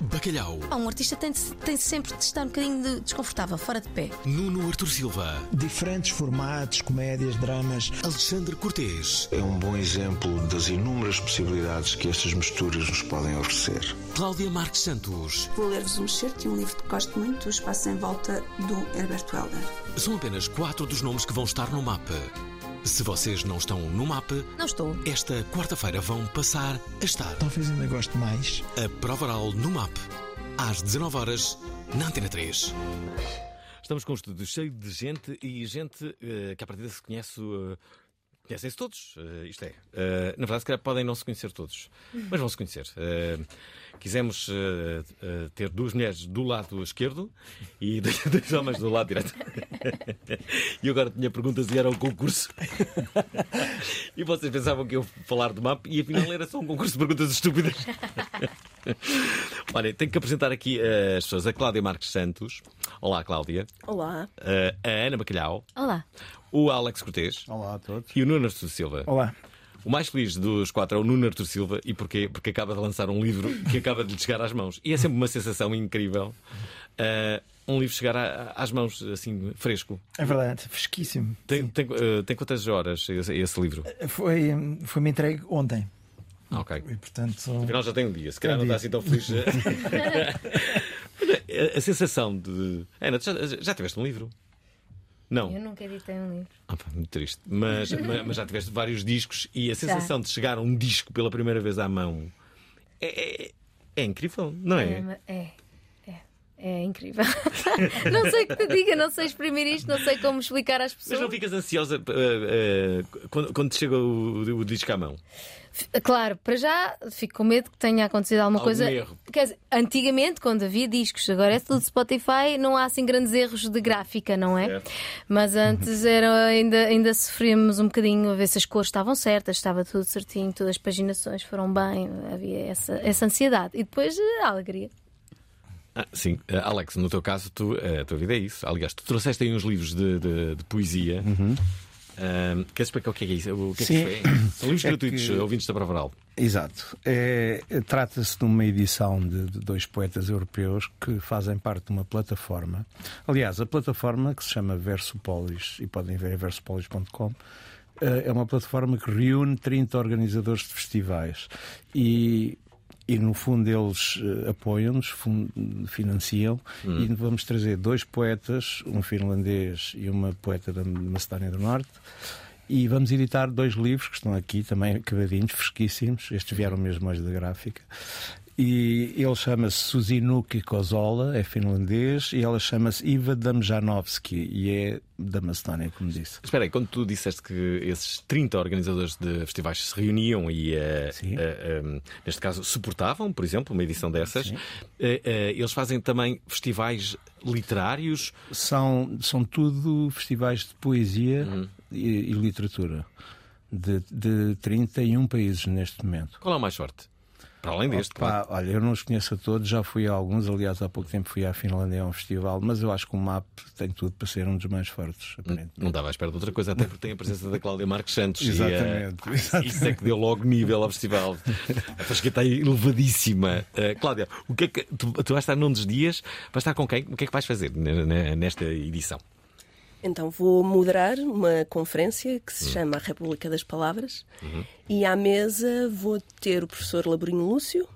Bacalhau, um artista tem, de- tem sempre de estar um bocadinho de- desconfortável, fora de pé. Nuno Artur Silva, diferentes formatos, comédias, dramas. Alexandre Cortês, é um bom exemplo das inúmeras possibilidades que estas misturas nos podem oferecer. Cláudia Marques Santos. Vou ler-vos um excerto de um livro que gosto muito, O Espaço em Volta, do Herbert Welder. São apenas quatro dos nomes que vão estar no mapa. Se vocês não estão no mapa, Não estou. esta quarta-feira vão passar a estar. Talvez ainda goste mais. A prova oral no MAP, às 19 horas na Antena 3. Estamos com um estúdio cheio de gente e gente eh, que à partida se conhece. eh, Conhecem-se todos, eh, isto é. eh, na verdade, se calhar podem não se conhecer todos, mas vão se conhecer. Eh, quisemos ter duas mulheres do lado esquerdo e dois, dois homens do lado direito. e eu agora tinha perguntas e era um concurso. e vocês pensavam que eu ia falar do MAP e afinal era só um concurso de perguntas estúpidas. Olha, tenho que apresentar aqui eh, as pessoas. A Cláudia Marques Santos. Olá, Cláudia. Olá. Eh, a Ana Bacalhau. Olá. O Alex Cortês. Olá a todos. E o Nuno Artur Silva. Olá. O mais feliz dos quatro é o Nuno Artur Silva. E porquê? Porque acaba de lançar um livro que acaba de lhe chegar às mãos. E é sempre uma sensação incrível. Eh, um livro chegar a- às mãos assim, fresco. É verdade, fresquíssimo. Tem, tem, eh, tem quantas horas esse, esse livro? Foi, foi-me entregue ontem. Ah, ok. E portanto. Afinal já tem um dia, se calhar não está assim tão feliz. a, a sensação de. Ana, já, já tiveste um livro? Não. Eu nunca editei um livro. Ah, pá, muito triste. Mas, mas, mas já tiveste vários discos e a sensação de chegar a um disco pela primeira vez à mão é, é, é incrível, não é? É, é, é, incrível. não sei o que te diga, não sei exprimir isto, não sei como explicar às Mas não pessoas. ficas ansiosa eh, eh, quando, quando te chega o, o disco à mão? Claro, para já fico com medo que tenha acontecido alguma Algum coisa. erro. Quer dizer, antigamente, quando havia discos, agora é tudo Spotify, não há assim grandes erros de gráfica, não é? Mas antes era, ainda, ainda sofríamos um bocadinho a ver se as cores estavam certas, estava tudo certinho, todas as paginações foram bem, havia essa, essa ansiedade. E depois eh, a alegria. Ah, sim, Eh, Alex, no teu caso, tu, a tua vida é isso. Aliás, tu trouxeste aí uns livros de, de- de poesia. Ah, queres explicar o que é isso? O que é que Sim. é? São livros É gratuitos, que- ouvintes da Prova Oral. Exato. É, Trata-se de uma edição de, de dois poetas europeus que fazem parte de uma plataforma. Aliás, a plataforma que se chama Versopolis, e podem ver em versopolis.com, eh, é uma plataforma que reúne 30 organizadores de festivais. E. E no fundo eles eh, apoiam-nos, financiam, e vamos trazer dois poetas, um finlandês e uma poeta da Macedónia do Norte, e vamos editar dois livros que estão aqui também acabadinhos, fresquíssimos. Estes vieram mesmo hoje da gráfica. E ele chama-se Suzinuki Kozola, é finlandês, e ela chama-se Iva Damjanovski e é da Macedónia, como disse. Espera aí, quando tu disseste que esses 30 organizadores de festivais se reuniam e, eh, eh, neste caso, suportavam, por exemplo, uma edição dessas, eh, eles fazem também festivais literários. São, são tudo festivais de poesia e, e literatura de, de 31 países neste momento. Qual é o mais forte? Para além deste, Opa, claro. olha, eu não os conheço a todos, já fui a alguns, aliás, há pouco tempo fui à Finlândia a um festival, mas eu acho que o MAP tem tudo para ser um dos mais fortes, aparentemente. Não dava à espera de outra coisa, até porque tem a presença da Cláudia Marques Santos. e, eh, Exatamente, exatamente. Isso é que deu logo nível ao festival. A fasqueta aí elevadíssima. Eh, Cláudia, o que é que tu, tu vais estar num dos dias? Vais estar com quem? O que é que vais fazer ne- ne- nesta edição? Então vou moderar uma conferência que se chama A República das Palavras e à mesa vou ter o professor Laborinho Lúcio,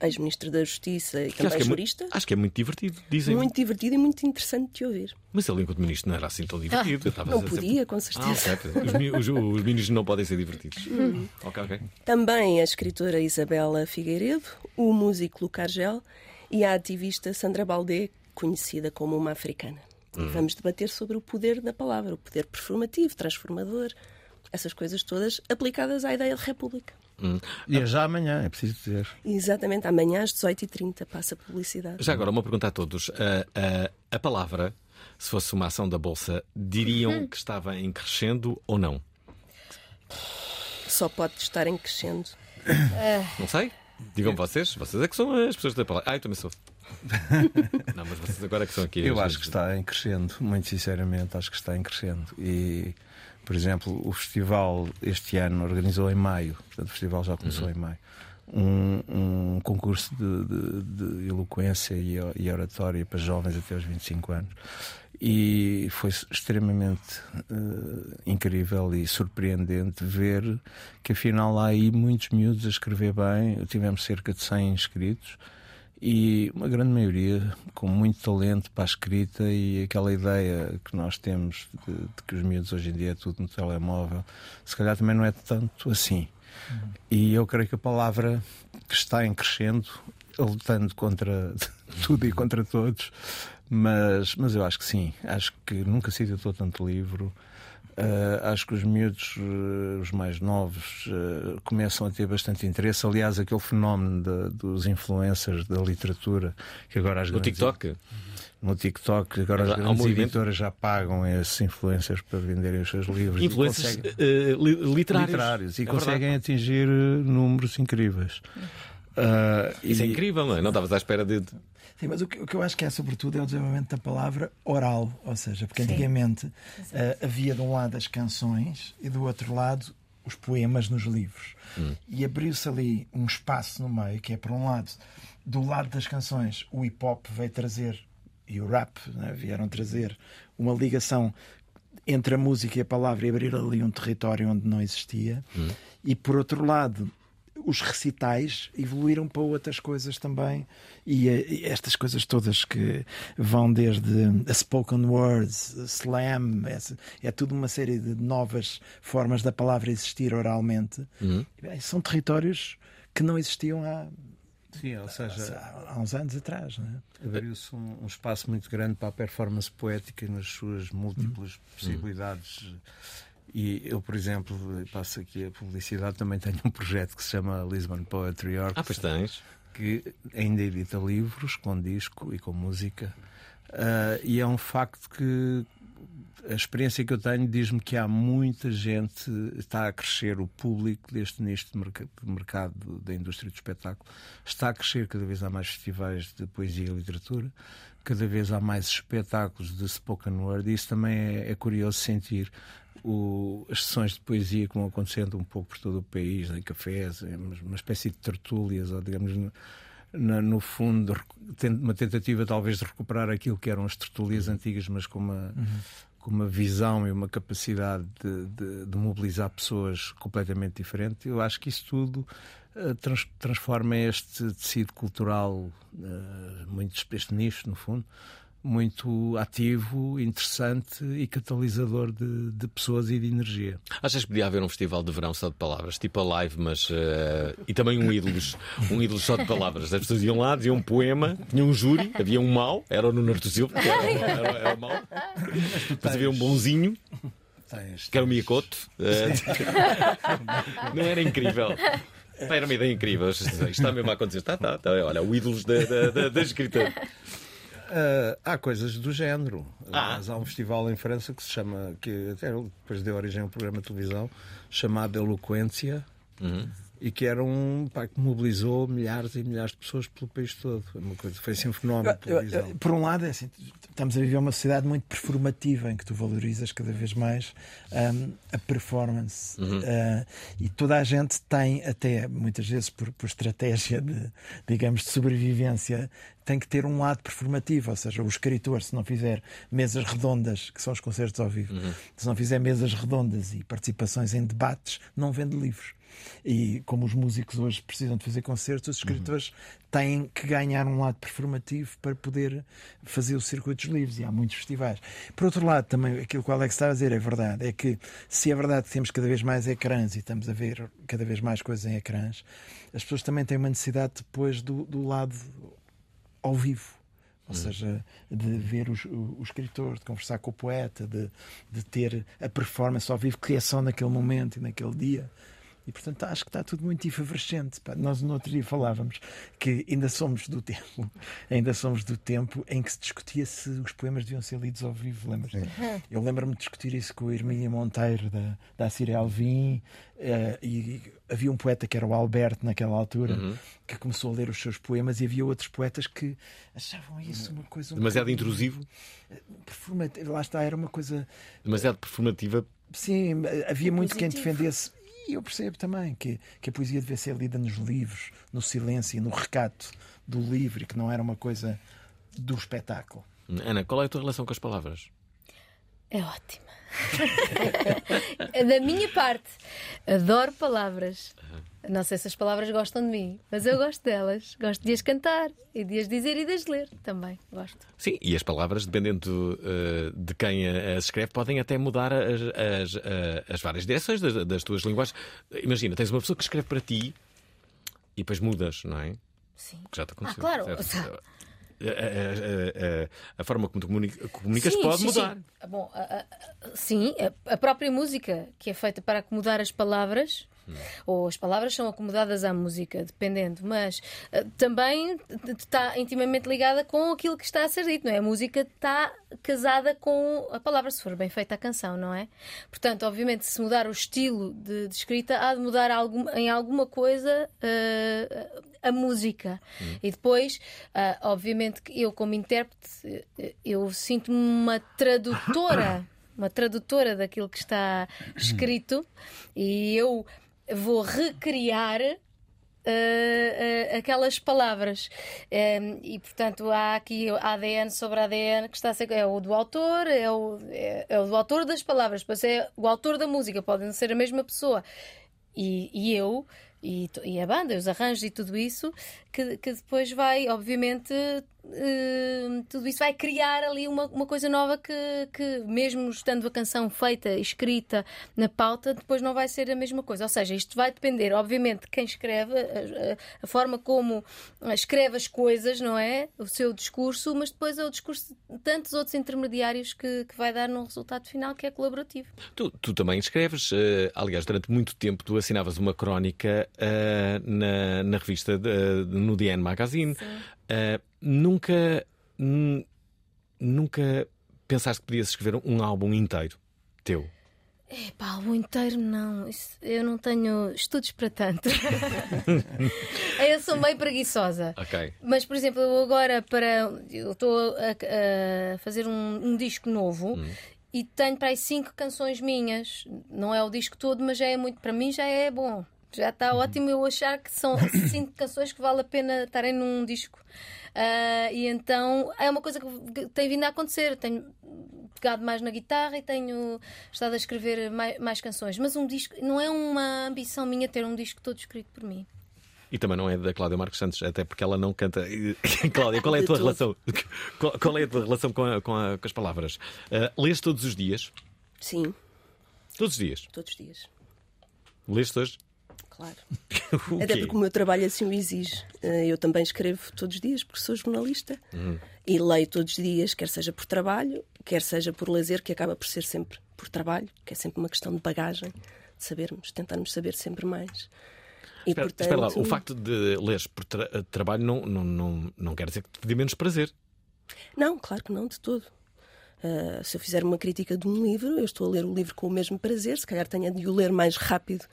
ex-ministro da Justiça e Que acho também é mu- jurista. Acho que é muito divertido, dizem. Muito divertido e muito interessante de ouvir. Mas ele, enquanto ministro, não era assim tão divertido. Estava Não podia, com certeza. Ah, ok. Os, os, os ministros não podem ser divertidos. Hum. Ok, ok. Também a escritora Isabela Figueiredo, o músico Luca Argel e a ativista Sandra Baldé, conhecida como uma africana. E Hum. vamos debater sobre o poder da palavra, o poder performativo, transformador, essas coisas todas aplicadas à ideia de república. E é já amanhã, é preciso dizer. Exatamente, amanhã às 18h30 passa a publicidade. Já agora, uma pergunta a todos. A, a- a palavra, se fosse uma ação da Bolsa, diriam que estava em crescendo ou não? Só pode estar em crescendo. Não sei. Digam vocês. Vocês é que são as pessoas da palavra. Ah, eu também sou. não, mas vocês agora é que são aqui. Eu acho que está em crescendo, muito sinceramente, acho que está em crescendo. E, por exemplo, o festival este ano organizou em maio, portanto, o festival já começou em maio, um, um concurso de, de- de eloquência e, e oratória para jovens até aos 25 anos. E foi extremamente eh, incrível e surpreendente ver que afinal há aí muitos miúdos a escrever bem. Tivemos cerca de 100 inscritos e uma grande maioria com muito talento para a escrita e aquela ideia que nós temos de, de que os miúdos hoje em dia é tudo no telemóvel, se calhar também não é tanto assim. E eu creio que a palavra que está em crescendo, lutando contra tudo e contra todos, mas, mas eu acho que sim, acho que nunca se editou tanto livro. Uh, acho que os miúdos, uh, os mais novos, uh, começam a ter bastante interesse. Aliás, aquele fenómeno de- dos influencers da literatura, que agora as No grandes- TikTok? No TikTok, agora as grandes editoras já pagam esses influencers para venderem os seus livros. Influências conseguem- eh, li- literários. e É conseguem atingir uh, números incríveis. Isso é e- incrível, não é? Não estavas à espera de. Sim, mas o que, o que eu acho que é sobretudo é o desenvolvimento da palavra oral, ou seja, porque Sim. antigamente eh, havia de um lado as canções e do outro lado os poemas nos livros. E abriu-se ali um espaço no meio que é, por um lado, do lado das canções, o hip hop veio trazer e o rap né, vieram trazer uma ligação entre a música e a palavra e abrir ali um território onde não existia. E por outro lado, os recitais evoluíram para outras coisas também. E, eh, e estas coisas todas que vão desde a spoken words, slam, essa- é, tudo uma série de novas formas da palavra existir oralmente. Uhum. Bem, são territórios que não existiam há, Sim, ou seja, há, uns anos atrás. É? Abriu-se um, um espaço muito grande para a performance poética nas suas múltiplas possibilidades. E eu, por exemplo, passo aqui a publicidade, também tenho um projeto que se chama Lisbon Poetry Orchestra. Ah, pois tens. Que ainda edita livros com disco e com música. Ah, e é um facto que a experiência que eu tenho diz-me que há muita gente, está a crescer o público deste nicho de merca- de mercado da indústria do espetáculo, está a crescer, cada vez há mais festivais de poesia e literatura, cada vez há mais espetáculos de spoken word, e isso também é, é curioso sentir. O- as sessões de poesia que vão acontecendo um pouco por todo o país, em cafés, em uma espécie de tertúlias, ou digamos, no- na- no fundo, uma tentativa talvez de recuperar aquilo que eram as tertúlias antigas, mas com uma, com uma visão e uma capacidade de, de- de mobilizar pessoas completamente diferente. Eu acho que isso tudo eh, trans- transforma este tecido cultural, eh, muito este nicho, no fundo, muito ativo, interessante e catalisador de, de pessoas e de energia. Achas que podia haver um festival de verão só de palavras, tipo a live, mas. eh, e também um ídolos, um ídolos só de palavras. As pessoas iam lá, diziam um poema, tinha um júri, havia um mau, era o Nuno Artur Silva, era, era, era o mau. Depois havia um bonzinho, Tens- que era o Miyakoto. eh, não era incrível. Pá, era uma ideia incrível. Isto está mesmo a acontecer. Tá, tá, tá. Olha, o ídolos da, da, da, da escrita. Ah, há coisas do género. Ah. Mas há um festival em França que se chama, que até depois deu origem a um programa de televisão chamado Eloquência. E que era um pá, que mobilizou milhares e milhares de pessoas pelo país todo. Foi, uma coisa, foi assim um fenómeno Eu- eu- televisão. por um lado, é assim, estamos a viver uma sociedade muito performativa em que tu valorizas cada vez mais hum, a performance. Uh, e toda a gente tem, até muitas vezes por, por estratégia de, digamos, de sobrevivência, tem que ter um lado performativo. Ou seja, o escritor, se não fizer mesas redondas, que são os concertos ao vivo, se não fizer mesas redondas e participações em debates, não vende livros. E como os músicos hoje precisam de fazer concertos, os escritores têm que ganhar um lado performativo para poder fazer os circuitos livres. E há muitos festivais. Por outro lado, também aquilo que o Alex está a dizer é verdade. É que se é verdade que temos cada vez mais ecrãs e estamos a ver cada vez mais coisas em ecrãs, as pessoas também têm uma necessidade depois do, do lado ao vivo. Ou seja, de ver os- o, o escritor, de conversar com o poeta, de, de ter a performance ao vivo que é só naquele momento e naquele dia. E portanto acho que está tudo muito efervescente. Nós no outro dia falávamos que ainda somos do tempo, ainda somos do tempo em que se discutia se os poemas deviam ser lidos ao vivo, lembras? Eu lembro-me de discutir isso com o Hermínia Monteiro da, da Círia Alvim eh, e havia um poeta que era o Alberto naquela altura Uhum. que começou a ler os seus poemas e havia outros poetas que achavam isso uma coisa um Demasiado bocadinho- intrusivo, performativo. Lá está, era uma coisa demasiado performativa. Sim, havia muito quem Positivo. defendesse. E eu percebo também que, que a poesia devia ser lida nos livros, no silêncio, no recato do livro, e que não era uma coisa do espetáculo. Ana, qual é a tua relação com as palavras? É ótima. da minha parte, adoro palavras. Não sei se as palavras gostam de mim, mas eu gosto delas. Gosto de as cantar e de as dizer e de as ler também. Gosto. Sim, e as palavras, dependendo eh, de quem as escreve, podem até mudar as, as, eh, as várias direções das, das tuas linguagens. Imagina, tens uma pessoa que escreve para ti e depois mudas, não é? Sim. Que já te aconteceu. claro. certo? A, a- a- a- a forma como tu comuni- comunicas Sim, pode sim, mudar. sim. Ah, Bom, a- a- a- sim, a, própria música que é feita para acomodar as palavras, ou as palavras são acomodadas à música, dependendo, mas ah, também está intimamente ligada com aquilo que está a ser dito, não é? A música está casada com a palavra, se for bem feita a canção, não é? Portanto, obviamente, se mudar o estilo de, de escrita, há de mudar algum- em alguma coisa ah, a música. E depois, ah, obviamente, que eu, como intérprete, eu sinto-me uma tradutora, uma tradutora daquilo que está escrito, e eu vou recriar. ah, ah, aquelas palavras Em, e portanto há aqui ADN sobre ADN que está a ser é o do autor é o, é, é o do autor das palavras depois é o autor da música podem ser a mesma pessoa e, e eu e, e a banda, os arranjos e tudo isso, que, que depois vai, obviamente, eh, tudo isso vai criar ali uma, uma coisa nova que, que, mesmo estando a canção feita, escrita na pauta, depois não vai ser a mesma coisa. Ou seja, isto vai depender, obviamente, de quem escreve, a, a- forma como escreve as coisas, não é? O seu discurso, mas depois é o discurso de tantos outros intermediários que, que vai dar num resultado final que é colaborativo. Tu, tu também escreves, eh, aliás, durante muito tempo tu assinavas uma crónica eh, na, na revista de- no DN Magazine. Eh, nunca, nun- nunca pensaste que podias escrever um álbum inteiro teu? Epá, álbum inteiro não. Isso- eu não tenho estudos para tanto. eu sou meio preguiçosa. Ok. Mas, por exemplo, eu agora para. Eu estou a, a fazer um, um disco novo e tenho para aí cinco canções minhas. Não é o disco todo, mas já é muito. Para mim já é bom. Já está ótimo eu achar que são cinco canções que vale a pena estarem num disco. Ah, e então é uma coisa que tem vindo a acontecer. Tenho pegado mais na guitarra e tenho estado a escrever mais, mais canções. Mas um disco não é uma ambição minha ter um disco todo escrito por mim. E também não é da Cláudia Marques Santos, até porque ela não canta. Cláudia, qual é a tua relação? Qual, qual é a tua relação com, a- com a- com as palavras? Eh, lês todos os dias? Sim, Todos os dias? todos os dias. Lês hoje? Claro. Até porque o meu trabalho assim o exige. Eh, Eu também escrevo todos os dias, porque sou jornalista. E leio todos os dias, quer seja por trabalho, quer seja por lazer, que acaba por ser sempre por trabalho, que é sempre uma questão de bagagem, de sabermos, tentarmos saber sempre mais. E, Espera, portanto, espera lá, o facto de leres por tra- eh, trabalho não, não, não, não quer dizer que te dê menos prazer. Não, claro que não, de todo. Ah, se eu fizer uma crítica de um livro, eu estou a ler o livro com o mesmo prazer, se calhar tenho de o ler mais rápido,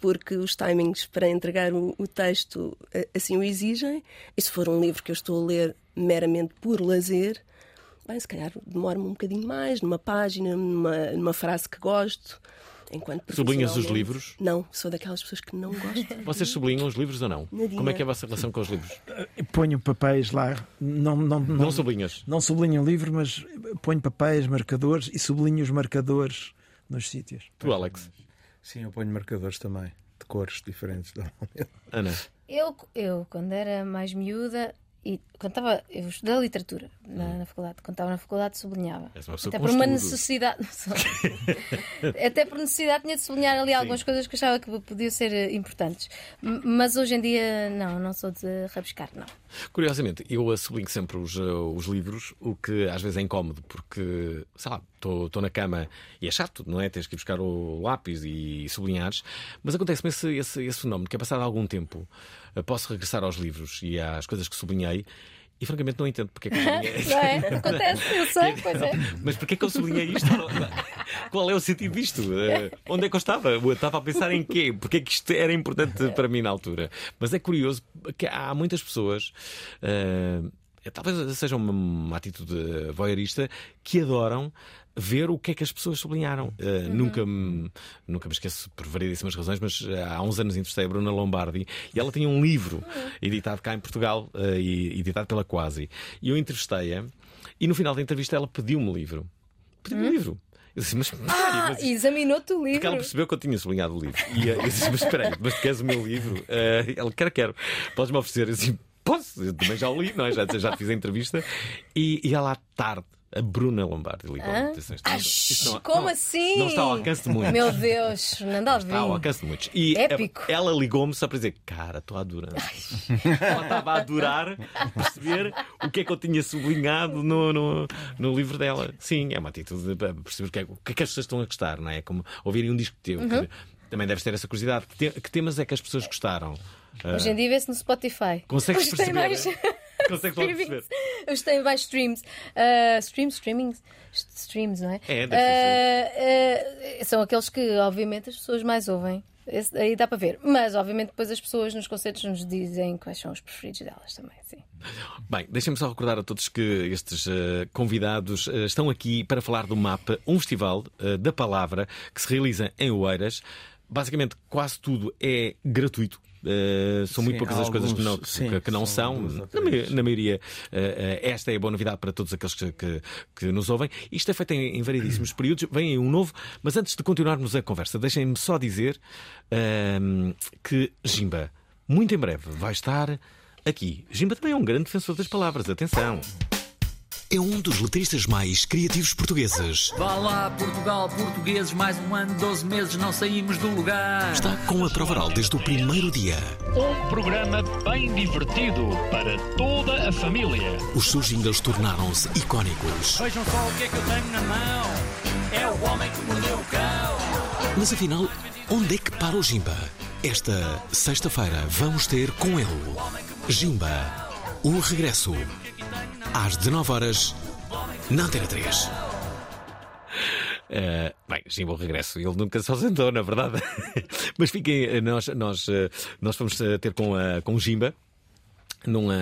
porque os timings para entregar o, o texto ah, assim o exigem. E se for um livro que eu estou a ler meramente por lazer, bem, se calhar demoro-me um bocadinho mais, numa página, numa, numa frase que gosto. Enquanto Sublinhas os livros? Não, sou daquelas pessoas que não gostam. Vocês sublinham os livros ou não? Nadinha. Como é que é a vossa relação com os livros? Ponho papéis lá, não, não, não, Não sublinhas? não sublinho o livro, mas ponho papéis, marcadores e sublinho os marcadores nos sítios. Tu, Alex? Sim, eu ponho marcadores também. de cores diferentes. normalmente. Ana. Eu, eu, quando era mais miúda, e quando estava, eu estudei literatura na, na faculdade. Quando estava na faculdade, sublinhava. Pessoa Até por uma necessidade. Até por necessidade tinha de sublinhar ali algumas coisas que achava que podiam ser eh, importantes. Mas hoje em dia, não, não sou de rabiscar, não. Curiosamente, eu sublinho sempre os, uh, os livros, o que às vezes é incómodo, porque, sei lá, estou na cama e é chato, não é? Tens que ir buscar o lápis e sublinhares. Mas acontece-me esse, esse, esse fenómeno, que é passado algum tempo, posso regressar aos livros e às coisas que sublinhei. E francamente não entendo porque é que eu sublinhei. Não é? Acontece, eu sei, pois é. Mas porquê que eu sublinhei isto? Qual é o sentido disto? Eh, onde é que eu estava? Eu estava a pensar em quê? Porquê que isto era importante para mim na altura? Mas é curioso que há muitas pessoas. eh, Talvez seja uma, uma atitude voyeurista que adoram ver o que é que as pessoas sublinharam. Eh, nunca, me, nunca me esqueço por variedíssimas razões, mas eh, há uns anos entrevistei a Bruna Lombardi e ela tinha um livro editado cá em Portugal eh, e editado pela Quasi. E eu entrevistei-a e no final da entrevista ela pediu-me o livro. Pediu-me o livro. Eu disse, mas, Ah, mas examinou-te o porque ela livro. percebeu que eu tinha sublinhado o livro. E eh, eu disse, mas espera aí, mas tu queres o meu livro? Eh, ela, quero, quero. Podes-me oferecer? Eu disse, posso? Eu também já o li, não é? já, já fiz a entrevista. E, e ela à tarde, a Bruna Lombardi ligou. Atenção, isto não- não- Como não- assim? Não está ao alcance de muitos. Meu Deus, Fernando Alvim. Está ao alcance de muitos. E Épico. ela ligou-me só para dizer, cara, estou a adorar. ela estava a adorar perceber o que é que eu tinha sublinhado no, no, no livro dela. Sim, é uma atitude para perceber o que, é, o que é que as pessoas estão a gostar, não é? Como ouvirem um disco teu. Uhum. que também deves ter essa curiosidade. Que, te- que temas é que as pessoas gostaram? Hoje em Ah, dia vê-se no Spotify. Consegues Hoje perceber, streamings. perceber. Hoje tem mais streams. Ah, streams, streamings? Streams, não é? É, deve Ah, ah, são aqueles que, obviamente, as pessoas mais ouvem. Esse, aí dá para ver. Mas, obviamente, depois as pessoas nos concertos nos dizem quais são os preferidos delas também. Sim. Bem, deixem-me só recordar a todos que estes eh, convidados eh, estão aqui para falar do MAP, um festival eh, da palavra que se realiza em Oeiras. Basicamente, quase tudo é gratuito. Eh, são muito Sim, poucas as coisas que não, alguns, sim, que, que não são são. Na, na maioria, eh, eh, esta é a boa novidade para todos aqueles que, que, que nos ouvem. Isto é feito em, em variedíssimos períodos. Vem aí um novo. Mas antes de continuarmos a conversa, deixem-me só dizer que Jimba, muito em breve, vai estar aqui. Jimba também é um grande defensor das palavras. Atenção. É um dos letristas mais criativos portugueses. Vá lá, Portugal, portugueses, mais um ano, 12 meses, não saímos do lugar. Está com a prova oral desde o primeiro dia. Um programa bem divertido para toda a família. Os seus jingles tornaram-se icónicos. Vejam só o que é que eu tenho na mão. É o homem que mordeu o cão. Mas afinal, onde é que para o Jimba? Esta sexta-feira vamos ter com ele Jimba, o regresso. Às 19 horas na Antena 3. Uh, bem, sim, bom regresso. Ele nunca se ausentou, na verdade. Mas fiquem, uh, nós, nós, uh, nós vamos ter com, uh, com o Jimba. Num, uh,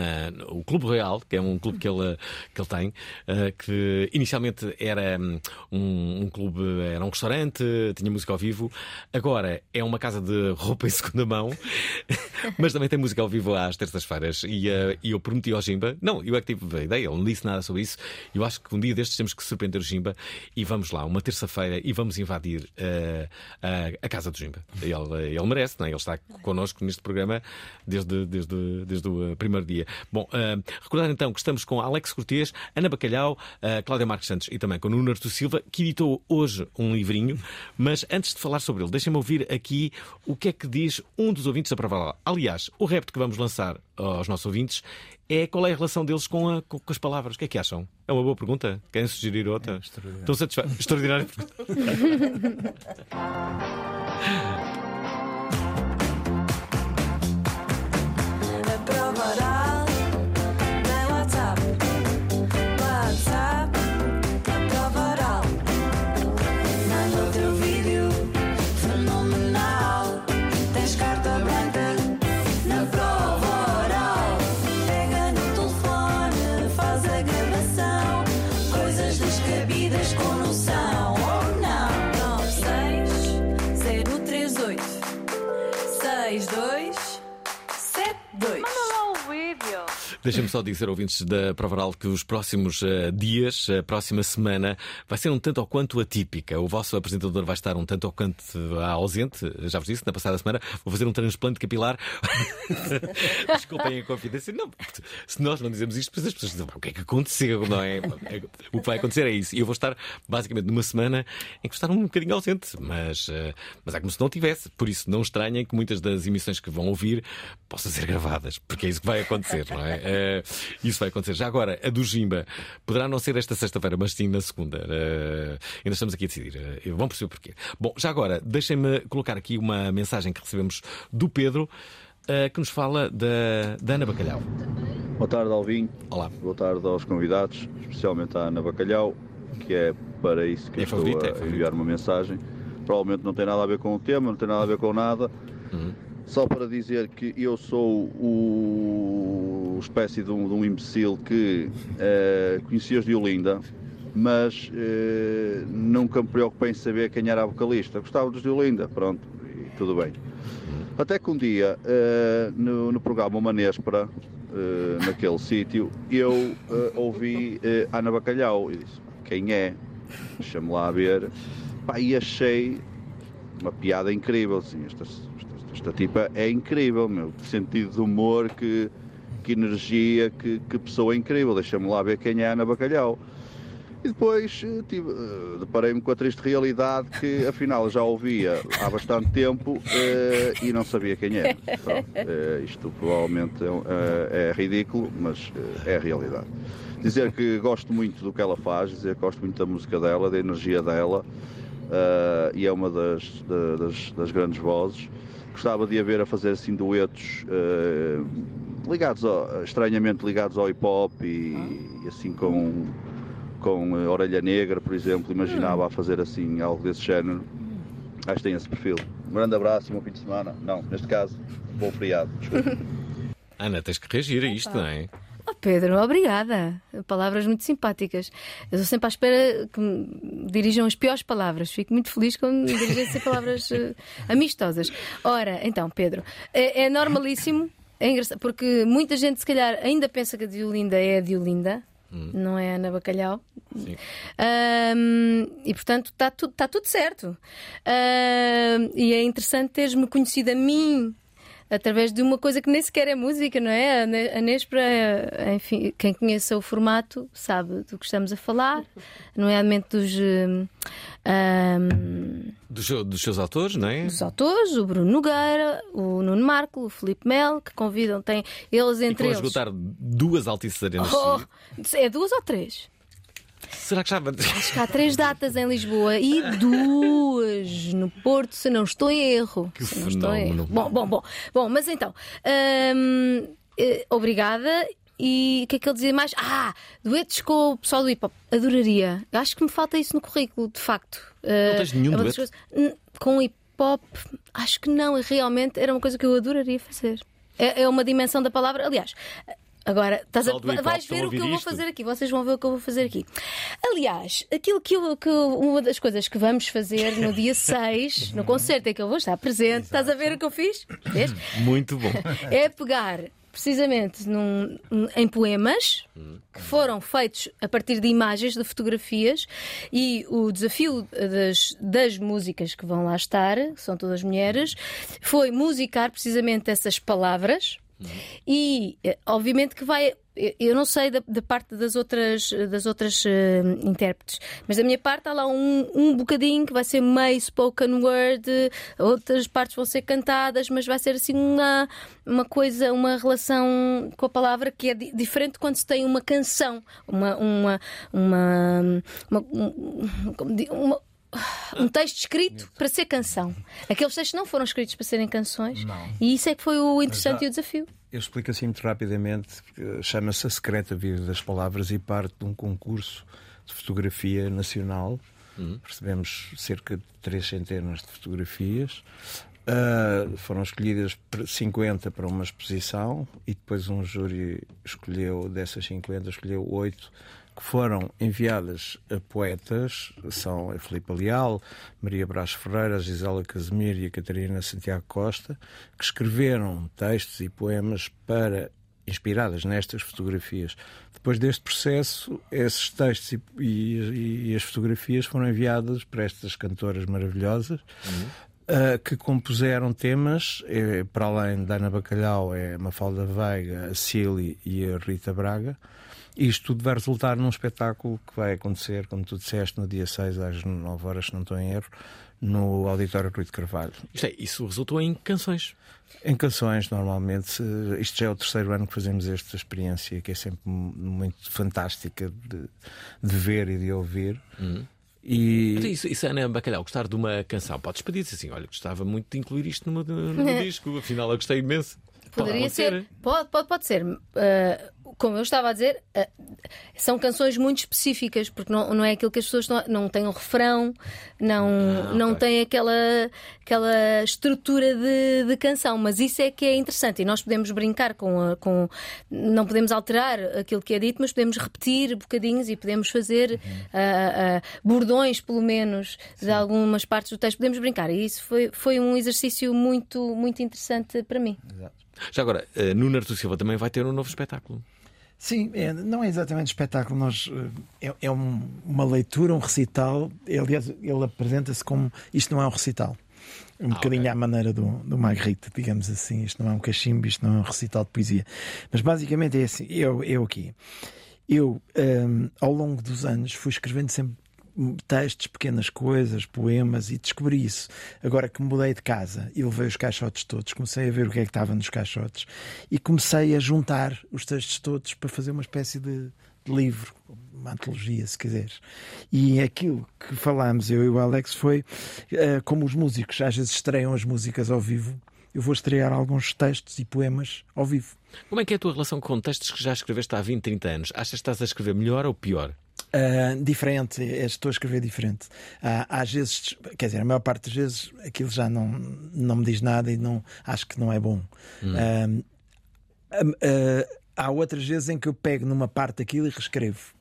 o Clube Real, que é um clube que ele, que ele tem, uh, que inicialmente era um, um clube, era um restaurante, tinha música ao vivo, agora é uma casa de roupa em segunda mão, mas também tem música ao vivo às terças-feiras. E, uh, e eu prometi ao Jimba, não, eu é que tive a ideia, ele não disse nada sobre isso. Eu acho que um dia destes temos que surpreender o Jimba e vamos lá, uma terça-feira, e vamos invadir uh, a, a casa do Jimba. Ele, ele merece, não é? ele está connosco neste programa desde, desde, desde o primeiro dia. Bom, uh, recordar então que estamos com Alex Cortês, Ana Bacalhau, uh, Cláudia Marques Santos e também com Nuno Artur Silva, que editou hoje um livrinho. Mas antes de falar sobre ele, deixem-me ouvir aqui o que é que diz um dos ouvintes da prova. oral. Aliás, o repto que vamos lançar aos nossos ouvintes é qual é a relação deles com, a- com- as palavras. O que é que acham? É uma boa pergunta? Querem sugerir outra? Estão satisfeitos? Extraordinária Deixem-me só dizer, ouvintes da Provaral, que os próximos eh, dias, a próxima semana, vai ser um tanto ou quanto atípica. O vosso apresentador vai estar um tanto ou quanto ah, ausente, já vos disse, na passada semana, vou fazer um transplante capilar. Desculpem a confidência. Não, se nós não dizemos isto, as pessoas dizem, o que é que aconteceu, não é? O que vai acontecer é isso. E eu vou estar, basicamente, numa semana em que estar um bocadinho ausente, mas, eh, mas é como se não tivesse. Por isso, não estranhem que muitas das emissões que vão ouvir possam ser gravadas, porque é isso que vai acontecer, não é? Eh, isso vai acontecer. Já agora, a do Jimba poderá não ser esta sexta-feira, mas sim na segunda. Eh, ainda estamos aqui a decidir. Eh, vão perceber porquê. Bom, já agora, deixem-me colocar aqui uma mensagem que recebemos do Pedro. eh, que nos fala da, da Ana Bacalhau. Boa tarde, Alvin. Olá. Boa tarde aos convidados, especialmente à Ana Bacalhau, que é para isso que É eu estou favorita, é a favorita. enviar uma mensagem. Provavelmente não tem nada a ver com o tema, não tem nada a ver com nada. Uhum. Só para dizer que eu sou o espécie de um, de um imbecil que eh, conhecia de Olinda, mas eh, nunca me preocupei em saber quem era a vocalista. Gostava dos de Olinda, pronto, e tudo bem. Até que um dia, eh, no, no programa Uma Nespera, eh, naquele sítio, eu ouvi Ana Bacalhau e disse: Quem é? Deixa-me lá ver. Pá, e achei uma piada incrível. Assim, esta, esta, tipa é incrível, meu. Sentido de humor, que, que energia, que, que pessoa incrível. Deixa-me lá ver quem é Ana Bacalhau. E depois eh, tive, eh, deparei-me com a triste realidade que afinal já ouvia há bastante tempo eh, e não sabia quem era. Eh, isto provavelmente é, é ridículo, mas é a realidade. Dizer que gosto muito do que ela faz, dizer que gosto muito da música dela, da energia dela, e é uma das, da- das, das grandes vozes. Gostava de a ver a fazer assim duetos eh, ligados ao- estranhamente ligados ao hip hop e, e assim com com eh, Orelha Negra, por exemplo, imaginava a fazer assim algo desse género. Acho que tem esse perfil. Um grande abraço e um bom fim de semana. Não, neste caso, bom feriado. Ana, tens que reagir a isto, não é? Pedro, obrigada. Palavras muito simpáticas. Eu estou sempre à espera que me dirijam as piores palavras. Fico muito feliz quando me dirigem palavras eh, amistosas. Ora, então, Pedro, é, é normalíssimo, é engraçado, porque muita gente, se calhar, ainda pensa que a Diolinda é a Diolinda. Não é a Ana Bacalhau. Ahm, e portanto está tudo, tá tudo certo. E é interessante teres-me conhecido a mim através de uma coisa que nem sequer é música, não é? A Ne- A Nespra, enfim, quem conheça o formato sabe do que estamos a falar, nomeadamente dos, eh, ahm, Dos, dos seus autores, não é? dos autores, o Bruno Nogueira, o Nuno Marco, o Filipe Mel, que convidam, têm eles E entre vão eles. esgotar duas altices arenas. Oh, é duas ou três? Será que já. Acho que há três datas em Lisboa e duas no Porto, se não estou em erro. Que se não estou em fenómeno. erro. Bom, bom, bom. Bom, mas então, hum, eh, obrigada. E o que é que ele dizia mais? Ah, duetos com o pessoal do hip hop. Adoraria. Acho que me falta isso no currículo, de facto. Não tens nenhum é dueto? coisas- Com hip hop, acho que não. Realmente era uma coisa que eu adoraria fazer. É, é uma dimensão da palavra. Aliás, agora estás a, vais ver o que eu vou fazer aqui. Vocês vão ver o que eu vou fazer aqui. Aliás, aquilo que, eu, que uma das coisas que vamos fazer no dia 6, no concerto em que eu vou estar presente, estás a ver o que eu fiz? Vês? Muito bom. é pegar precisamente num- em poemas que foram feitos a partir de imagens, de fotografias, e o desafio das, das músicas que vão lá estar, que são todas mulheres, foi musicar precisamente essas palavras. E eh, obviamente que vai. eu- Eu não sei da, da parte das outras, das outras eh, intérpretes, mas da minha parte há lá um, um bocadinho que vai ser meio spoken word, outras partes vão ser cantadas, mas vai ser assim uma, uma coisa, uma relação com a palavra que é di- diferente quando se tem uma canção, uma. uma, uma, uma, um- uma- um texto escrito para ser canção. Aqueles textos não foram escritos para serem canções. E isso é que foi o interessante já- e o desafio. Eu explico assim muito rapidamente. porque Chama-se A Secreta Vida das Palavras e parte de um concurso de fotografia nacional. Recebemos cerca de três centenas de fotografias. Ah, foram escolhidas per- 50 para uma exposição e depois um júri escolheu, dessas 50, escolheu oito que foram enviadas a poetas, são a Filipe Leal, Maria Brás Ferreira, a Gisela Casimiro e a Catarina Santiago Costa, que escreveram textos e poemas para inspiradas nestas fotografias. Depois deste processo, esses textos e, e- e as fotografias foram enviadas para estas cantoras maravilhosas. uh, que compuseram temas, eh, para além da Ana Bacalhau, é Mafalda Veiga, a Cília e a Rita Braga. Isto tudo vai resultar num espetáculo que vai acontecer, como tu disseste, no dia 6 às 9 horas, se não estou em erro, no Auditório Rui de Carvalho. Isto é, isso resultou em canções. Em canções, normalmente. Isto já é o terceiro ano que fazemos esta experiência, que é sempre mu- muito fantástica de, de ver e de ouvir. E Então, isso, isso, Ana Bacalhau, gostar de uma canção, podes pedir assim: olha, gostava muito de incluir isto no meu, no meu disco, afinal eu gostei imenso. Pode Poderia ser. Pode, pode, pode ser. Uh, como eu estava a dizer, uh, são canções muito específicas, porque não, não é aquilo que as pessoas não, não têm um refrão, não, Ah, não têm aquela, aquela estrutura de, de canção. Mas isso é que é interessante e nós podemos brincar com, a- com. Não podemos alterar aquilo que é dito, mas podemos repetir bocadinhos e podemos fazer Uhum. uh, bordões, pelo menos, de algumas partes do texto. Podemos brincar. E isso foi, foi um exercício muito, muito interessante para mim. Já agora, uh, Nuno Artur Silva também vai ter um novo espetáculo. Sim, é, não é exatamente espetáculo, nós, eh, é, é um- uma leitura, um recital. Aliás, ele apresenta-se como isto não é um recital. Um bocadinho à maneira do, do Magritte, digamos assim. Isto não é um cachimbo, isto não é um recital de poesia. Mas basicamente é assim: eu, eu aqui. Eu, hum, ao longo dos anos, fui escrevendo sempre textos, pequenas coisas, poemas e descobri isso. Agora que mudei de casa e levei os caixotes todos, comecei a ver o que é que estava nos caixotes e comecei a juntar os textos todos para fazer uma espécie de, livro, uma antologia, se quiseres. E aquilo que falámos, eu e o Alex, foi eh, como os músicos às vezes estreiam as músicas ao vivo. Eu vou estrear alguns textos e poemas ao vivo. Como é que é a tua relação com textos que já escreveste há 20, 30 anos? Achas que estás a escrever melhor ou pior? Uh, diferente, estou a escrever diferente. Ah, às vezes, quer dizer, a maior parte das vezes aquilo já não, não me diz nada e não, acho que não é bom. Ah, ah, há outras vezes em que eu pego numa parte daquilo e reescrevo.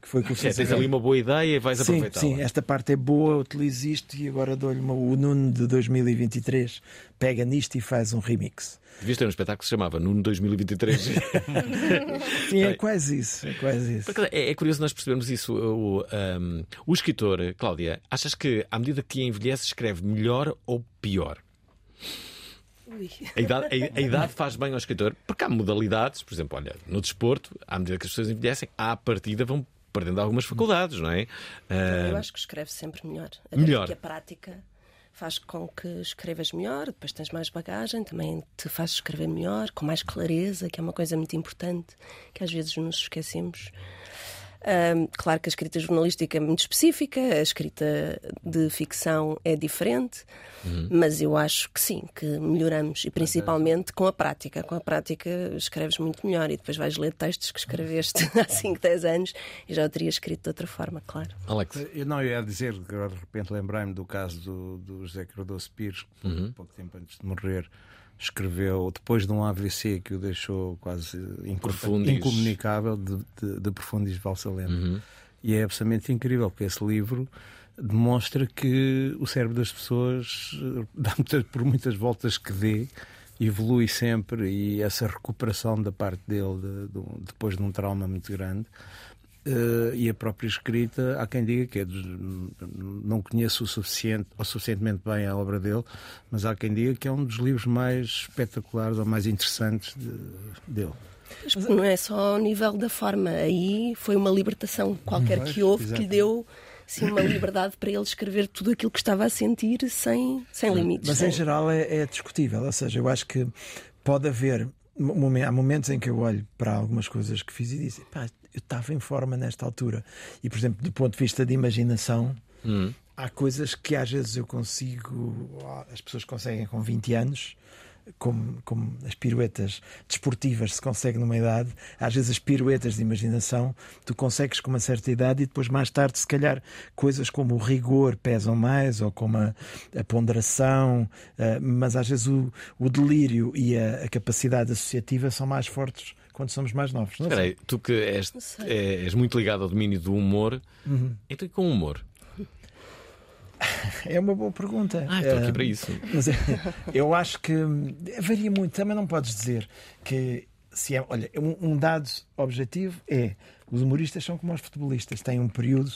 Que foi que eu É, fiz. tens ali uma boa ideia e vais sim, aproveitá-la. sim, esta parte é boa, utilizo isto e agora dou-lhe o Nuno de 2023 pega nisto e faz um remix. Devias ter um espetáculo que se chamava Nuno 2023. Sim, é quase isso, é quase isso. É, é curioso nós percebermos isso. O, um, o escritor, Cláudia, achas que à medida que envelhece escreve melhor ou pior? A idade, a- a idade faz bem ao escritor, porque há modalidades, por exemplo, olha, no desporto, à medida que as pessoas envelhecem, à partida vão perdendo algumas faculdades, não é? Eu Ah, acho que escreve sempre melhor. Até Melhor. Porque a prática faz com que escrevas melhor, depois tens mais bagagem, também te faz escrever melhor, com mais clareza, que é uma coisa muito importante, que às vezes nos esquecemos. Ahm, claro que a escrita jornalística é muito específica, a escrita de ficção é diferente, mas eu acho que sim, que melhoramos e principalmente com a prática. Com a prática escreves muito melhor e depois vais ler textos que escreveste há 5, 10 anos e já o terias escrito de outra forma, claro. Alex. Eu não ia dizer, agora de repente lembrei-me do caso do, do José Cardoso Pires, que Uhum. pouco tempo antes de morrer escreveu, depois de um AVC que o deixou quase Profundis. incomunicável, de, de, de Profundis Valsalente. Uhum. E é absolutamente incrível, porque esse livro demonstra que o cérebro das pessoas eh, por muitas voltas que dê, evolui sempre e essa recuperação da parte dele de- de depois de um trauma muito grande eh, e a própria escrita, há quem diga que é dos, não conheço o suficiente ou suficientemente bem a obra dele, mas há quem diga que é um dos livros mais espetaculares ou mais interessantes de- dele. Mas não é só ao nível da forma, aí foi uma libertação qualquer Pois, que houve que lhe deu sim, uma liberdade para ele escrever tudo aquilo que estava a sentir sem, sem limites. Mas sem- em geral é, é discutível, ou seja, eu acho que pode haver. Há momentos em que eu olho para algumas coisas que fiz e disse: pá, eu estava em forma nesta altura. E, por exemplo, do ponto de vista de imaginação, Hum. há coisas que às vezes eu consigo, as pessoas conseguem com 20 anos, como, como as piruetas desportivas se consegue numa idade, às vezes as piruetas de imaginação tu consegues com uma certa idade e depois mais tarde, se calhar, coisas como o rigor pesam mais ou como a, a ponderação, eh, mas às vezes o, o delírio e a, a capacidade associativa são mais fortes quando somos mais novos. Não Espera aí, tu que és, é- és muito ligado ao domínio do humor, Uhum. então e com o humor? É uma boa pergunta. Ah, estou aqui Eh, para isso. Mas é, eu acho que hum, varia muito. Também não podes dizer que se é, olha, um, um dado objetivo é os humoristas são como os futebolistas, têm um período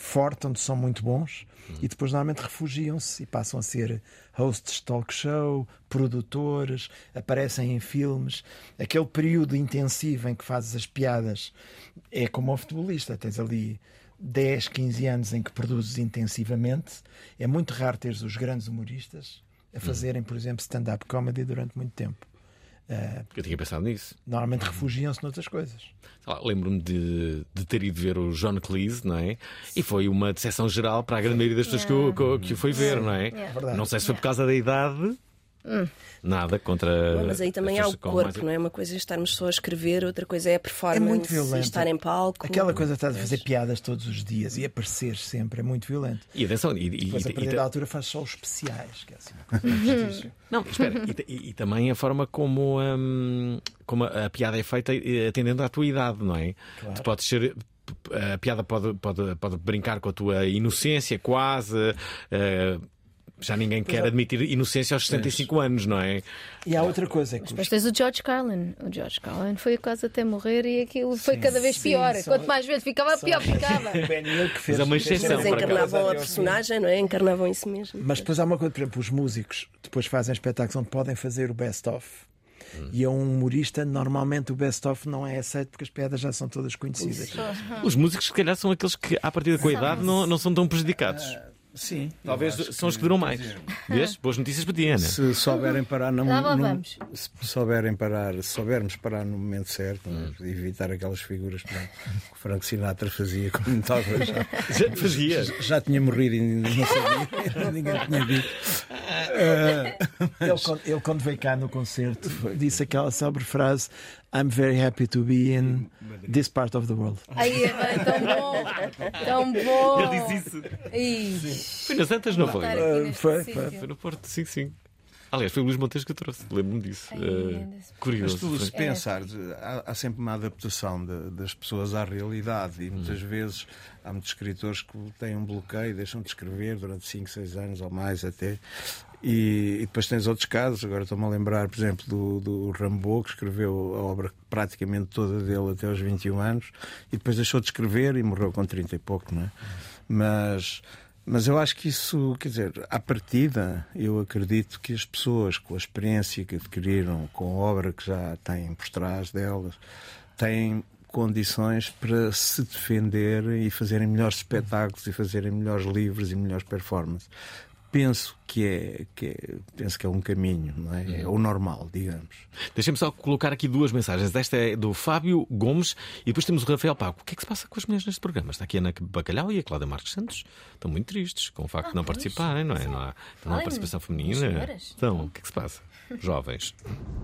forte onde são muito bons e depois normalmente refugiam-se e passam a ser hosts de talk show, produtores, aparecem em filmes. Aquele período intensivo em que fazes as piadas é como o futebolista, tens ali 10, 15 anos em que produzes intensivamente. É muito raro teres os grandes humoristas a fazerem, por exemplo, stand-up comedy durante muito tempo. Uh, Eu tinha pensado nisso. normalmente refugiam-se noutras coisas. Lembro-me de, de ter ido ver o John Cleese, não é? E foi uma decepção geral para a grande maioria das pessoas que, o- que, o- que o foi ver, não é? Yeah. Verdade. Não sei se foi por causa da idade, Hum. nada contra. Bom, mas aí também há o corpo, mais- não é? Uma coisa é estarmos só a escrever, outra coisa é a performance, É muito e violento. estar em palco. Aquela coisa de estás a fazer piadas todos os dias e aparecer sempre é muito violento. E atenção, e, e, Depois, a partir e- da altura, faz só os especiais. Que é assim, uma coisa difícil. Não, espera, e, e- e também a forma como, hum, como a, a piada é feita eh, atendendo à tua idade, não é? Claro. Tu podes ser. A piada pode, pode, pode brincar com a tua inocência, quase. eh, já ninguém quer é. admitir inocência aos 65 anos, não é? E há outra coisa é que Depois tens o George Carlin. O George Carlin foi quase até morrer e aquilo foi cada vez sim, pior. só- Quanto mais velho ficava, pior ficava. o Ben Hill que fez. Mas é uma exceção, Mas encarnavam a personagem, não é? Encarnavam em si mesmo. Mas depois há uma coisa, por exemplo, os músicos depois fazem espetáculos onde podem fazer o best-of. E a um humorista, normalmente o best-of não é aceito porque as piadas já são todas conhecidas. Os músicos, se calhar, são aqueles que, à partida com a idade, não, não são tão prejudicados. Sim. Talvez são os que duram mais. Vês? Boas notícias para ti, Ana. Se souberem parar no, Lá no- vamos. se souberem parar, se soubermos parar no momento certo, não é? evitar aquelas figuras que o Frank Sinatra fazia quando estava já, Já fazia. já, já tinha morrido e não sabia, ninguém tinha dito. Eh, Ele, quando- ele, quando veio cá no concerto, disse aquela célebre frase: I'm very happy to be in this part of the world. Aí é bem, tão bom. Tão bom. Ele disse isso. Foi nas Antas, não foi? Neste foi, sítio. Foi no Porto, sim, sim. Aliás, foi o Luís Montes que eu trouxe, lembro-me disso. Ai, se- curioso. Mas tu, se foi. pensares, há, há sempre uma adaptação de- das pessoas à realidade e muitas vezes há muitos escritores que têm um bloqueio, deixam de escrever durante 5, 6 anos ou mais até. E, e depois tens outros casos, agora estou-me a lembrar, por exemplo, do, do Rambo, que escreveu a obra praticamente toda dele até aos 21 anos, e depois deixou de escrever e morreu com 30 e pouco, não é? Mas, mas eu acho que isso, quer dizer, à partida, eu acredito que as pessoas, com a experiência que adquiriram, com a obra que já têm por trás delas, têm condições para se defender e fazerem melhores espetáculos e fazerem melhores livros e melhores performances. Penso que é, que é, penso que é um caminho, não é? É o normal, digamos. Deixem-me só colocar aqui duas mensagens. Esta é do Fábio Gomes e depois temos o Rafael Paco. O que é que se passa com as mulheres neste programa? Está aqui a Ana Bacalhau e a Cláudia Marques Santos. Estão muito tristes com o facto de não pois. participarem, não é? Não há, não há participação feminina. Então, o que é que se passa? Jovens.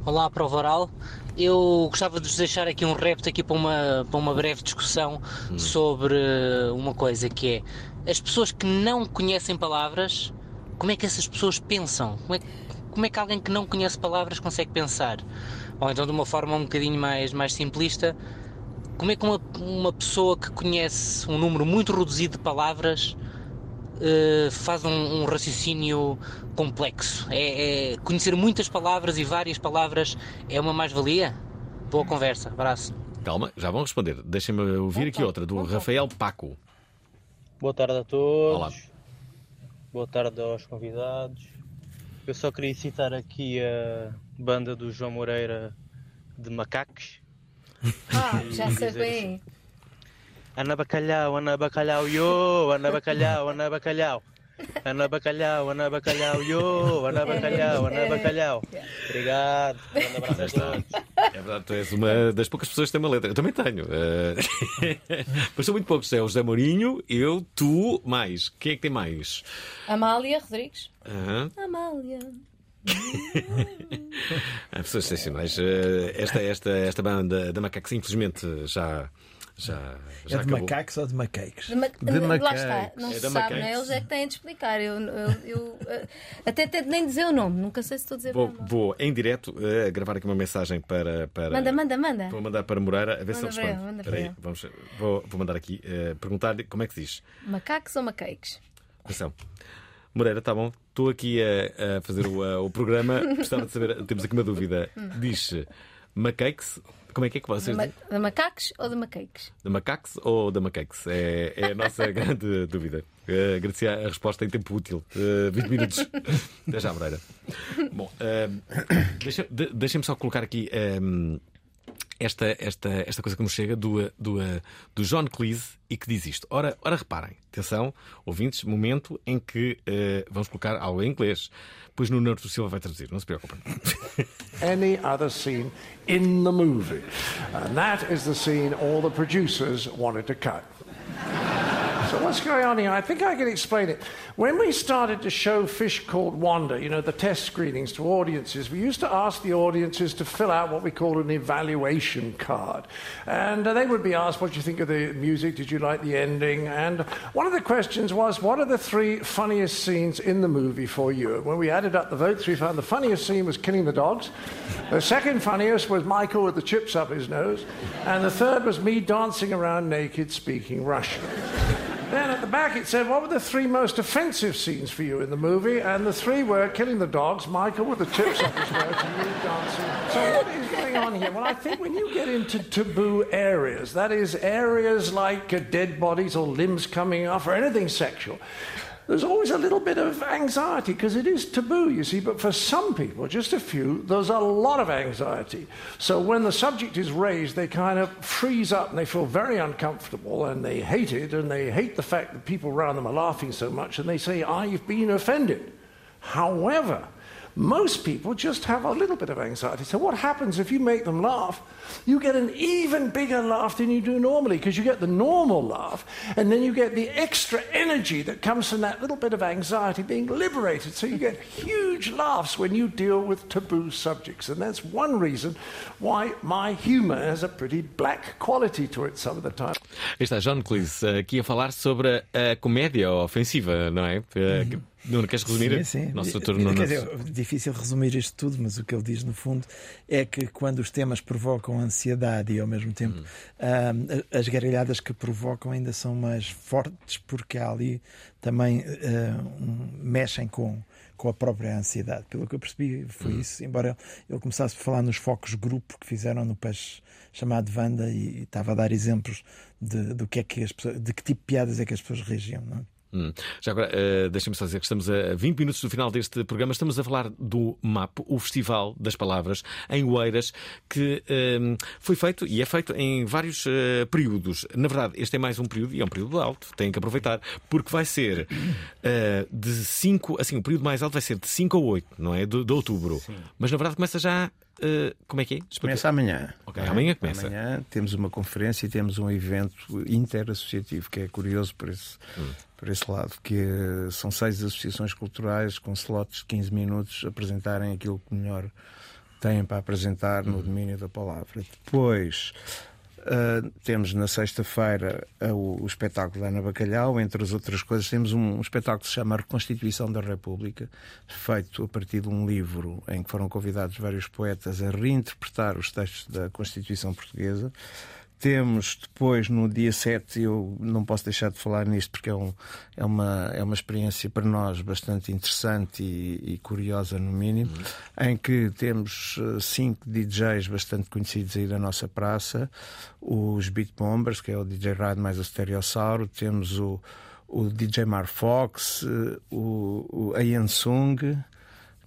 Olá, Prova Oral. Eu gostava de vos deixar aqui um repto aqui para uma, para uma breve discussão sobre uma coisa que é as pessoas que não conhecem palavras, como é que essas pessoas pensam? Como é, que- como é que alguém que não conhece palavras consegue pensar? Ou então de uma forma um bocadinho mais, mais simplista, como é que uma, uma pessoa que conhece um número muito reduzido de palavras eh, faz um, um raciocínio complexo. É, é- conhecer muitas palavras e várias palavras é uma mais-valia? Boa conversa, abraço. Calma, já vão responder. Deixem-me ouvir aqui outra, do Rafael Paco. Boa tarde a todos. Olá. Boa tarde aos convidados. Eu só queria citar aqui a banda do João Moreira de Macacos. Ah, já sei dizer bem. Ana Bacalhau, Ana Bacalhau, yo! Ana Bacalhau, Ana Bacalhau. Ana Bacalhau, Ana Bacalhau, yo! Ana Bacalhau, Ana Bacalhau. Obrigado. Um grande abraço a todos. É verdade, tu és uma das poucas pessoas que tem uma letra. Eu também tenho. eh, Mas são muito poucos. É o José Mourinho, eu, tu, mais. Quem é que tem mais? Amália Rodrigues. Amália. Há pessoas excepcionais. Eh, Esta, esta, esta banda da Macacos, infelizmente, já. Já, já é de acabou. macacos ou de macakes? De ma- De Lá macacos. está, não É se sabe, não é? Eles é que têm de explicar. Eu, eu, eu, eh, até tento nem dizer o nome, nunca sei se estou a dizer Vou, vou em direto eh, gravar aqui uma mensagem para. para Manda, manda, manda. Vou mandar para Moreira a ver se Manda ele para ele, responde. manda Espera aí, para ele. vamos, vou, vou mandar aqui eh, perguntar-lhe como é que se diz. Macacos ou macakes? Atenção. Moreira, está bom? Estou aqui a, a fazer o, a- o programa. Gostava de saber, temos aqui uma dúvida. Hum. Diz Macakes. Como é que é que De, vocês ma dizem? de macacos ou de macakes? Da Macakes ou da Macakes? É, é a nossa grande dúvida. Uh, agradecer a resposta em tempo útil. Uh, 20 minutos. Até já, Moreira. Bom, uh, deixa- de- deixem-me só colocar aqui um, esta, esta, esta coisa que nos chega do, do, do John Cleese e que diz isto. Ora, ora reparem, atenção, ouvintes, momento em que uh, vamos colocar algo em inglês, pois no Norte do Silva vai traduzir, não se preocupem. any other scene in the movie. And that is the scene all the producers wanted to cut. So what's going on here? I think I can explain it. When we started to show Fish Called Wanda, you know, the test screenings to audiences, we used to ask the audiences to fill out what we called an evaluation card. And uh, they would be asked, what do you think of the music? Did you like the ending? And one of the questions was, what are the three funniest scenes in the movie for you? When we added up the votes, we found the funniest scene was killing the dogs. The second funniest was Michael with the chips up his nose. And the third was me dancing around naked speaking Russian. Then at the back it said, What were the three most offensive scenes for you in the movie? And the three were killing the dogs, Michael with the chips on his nose, and you dancing. So what is going on here? Well, I think when you get into taboo areas, that is areas like uh, dead bodies or limbs coming off or anything sexual, there's always a little bit of anxiety because it is taboo, you see. But for some people, just a few, there's a lot of anxiety. So when the subject is raised, they kind of freeze up and they feel very uncomfortable and they hate it and they hate the fact that people around them are laughing so much and they say, I've been offended. However, most people just have a little bit of anxiety. So, what happens if you make them laugh? You get an even bigger laugh than you do normally because you get the normal laugh and then you get the extra energy that comes from that little bit of anxiety being liberated. So, you get huge laughs when you deal with taboo subjects. And that's one reason why my humour has a pretty black quality to it some of the time. Está John Cleese eh, aqui a falar sobre a, comédia ofensiva, não é? Eh, que- Nuno, queres resumir? Sim, sim. Nosso doutor Nuno. dizer, difícil resumir isto tudo, mas o que ele diz no fundo é que quando os temas provocam ansiedade e ao mesmo tempo ah, as gargalhadas que provocam ainda são mais fortes porque há ali também um- mexem com com a própria ansiedade. Pelo que eu percebi, foi isso. Embora ele começasse por falar nos focos grupo que fizeram no peixe chamado Wanda e estava a dar exemplos de, do que é que as pessoas, de que tipo de piadas é que as pessoas reagiam. Não é? Hum. Já agora, eh, deixa-me só dizer que estamos a 20 minutos do final deste programa. Estamos a falar do MAP, o Festival das Palavras, em Oeiras, que eh, foi feito e é feito em vários eh, períodos. Na verdade, este é mais um período e é um período alto, tem que aproveitar, porque vai ser eh, de 5, assim, o período mais alto vai ser de 5 a 8, não é? De, de outubro. Mas na verdade começa já. Eh, como é que é? Explica. Começa amanhã. Ok, é? amanhã começa. Amanhã temos uma conferência e temos um evento interassociativo que é curioso por esse, Hum. por esse lado, que eh, são seis associações culturais com slots de 15 minutos apresentarem aquilo que melhor têm para apresentar Hum. no domínio da palavra. Depois Uh, temos na sexta-feira uh, o, o espetáculo da Ana Bacalhau, entre as outras coisas, temos um, um espetáculo que se chama Reconstituição da República, feito a partir de um livro em que foram convidados vários poetas a reinterpretar os textos da Constituição Portuguesa. Temos depois, no dia 7, eu não posso deixar de falar nisto porque é, um, é, uma, é uma experiência para nós bastante interessante e, e curiosa, no mínimo, em que temos eh, cinco DJs bastante conhecidos aí da nossa praça: os Beat Bombers, que é o DJ Rad mais o Stereossauro, temos o, o DJ Mar Fox, eh, o, o Ian Sung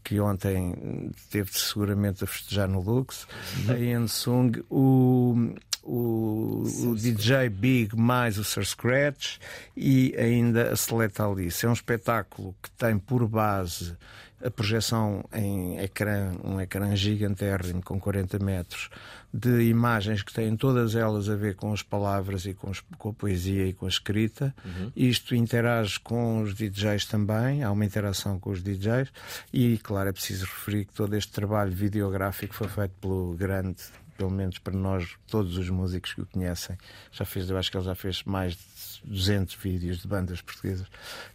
que ontem teve seguramente a festejar no Lux, a Ian Sung, o, o, o DJ Big mais o Sir Scratch e ainda a Seleta Alice. É um espetáculo que tem por base a projeção em ecrã, um ecrã gigantérrimo com 40 metros, de imagens que têm todas elas a ver com as palavras e com, os- com a poesia e com a escrita. Uhum. Isto interage com os DJs também, há uma interação com os DJs e, claro, é preciso referir que todo este trabalho videográfico foi feito pelo grande, pelo menos para nós, todos os músicos que o conhecem. Já fez, eu acho que ele já fez mais de 200 vídeos de bandas portuguesas,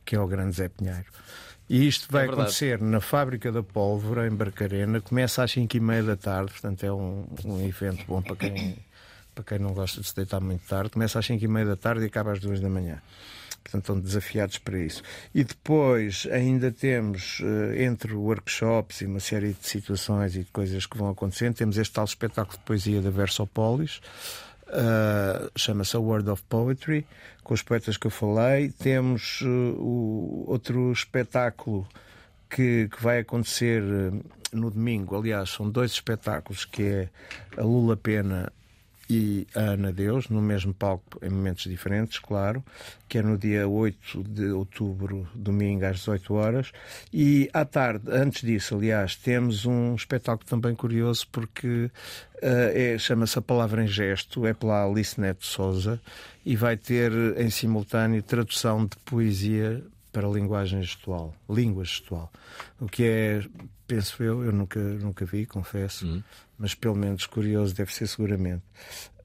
que é o grande Zé Pinheiro. E isto vai É acontecer na Fábrica da Pólvora, em Barcarena. Começa às 5 e meia da tarde, portanto é um, um evento bom para quem, para quem não gosta de se deitar muito tarde. Começa às 5 e meia da tarde e acaba às 2 da manhã. Portanto, estão desafiados para isso. E depois ainda temos, eh, entre workshops e uma série de situações e de coisas que vão acontecendo, temos este tal espetáculo de poesia da Versopolis, Uh, chama-se A Word of Poetry, com os poetas que eu falei. Temos uh, o outro espetáculo que, que vai acontecer uh, no domingo. Aliás, são dois espetáculos que é a Lula Pena e a Ana Deus, no mesmo palco, em momentos diferentes, claro, que é no dia 8 de outubro, domingo, às 18 horas. E à tarde, antes disso, aliás, temos um espetáculo também curioso, porque uh, é, chama-se A Palavra em Gesto, é pela Alice Neto Souza, e vai ter em simultâneo tradução de poesia para linguagem gestual, língua gestual. O que é, penso eu, eu nunca, nunca vi, confesso, mas pelo menos curioso deve ser seguramente.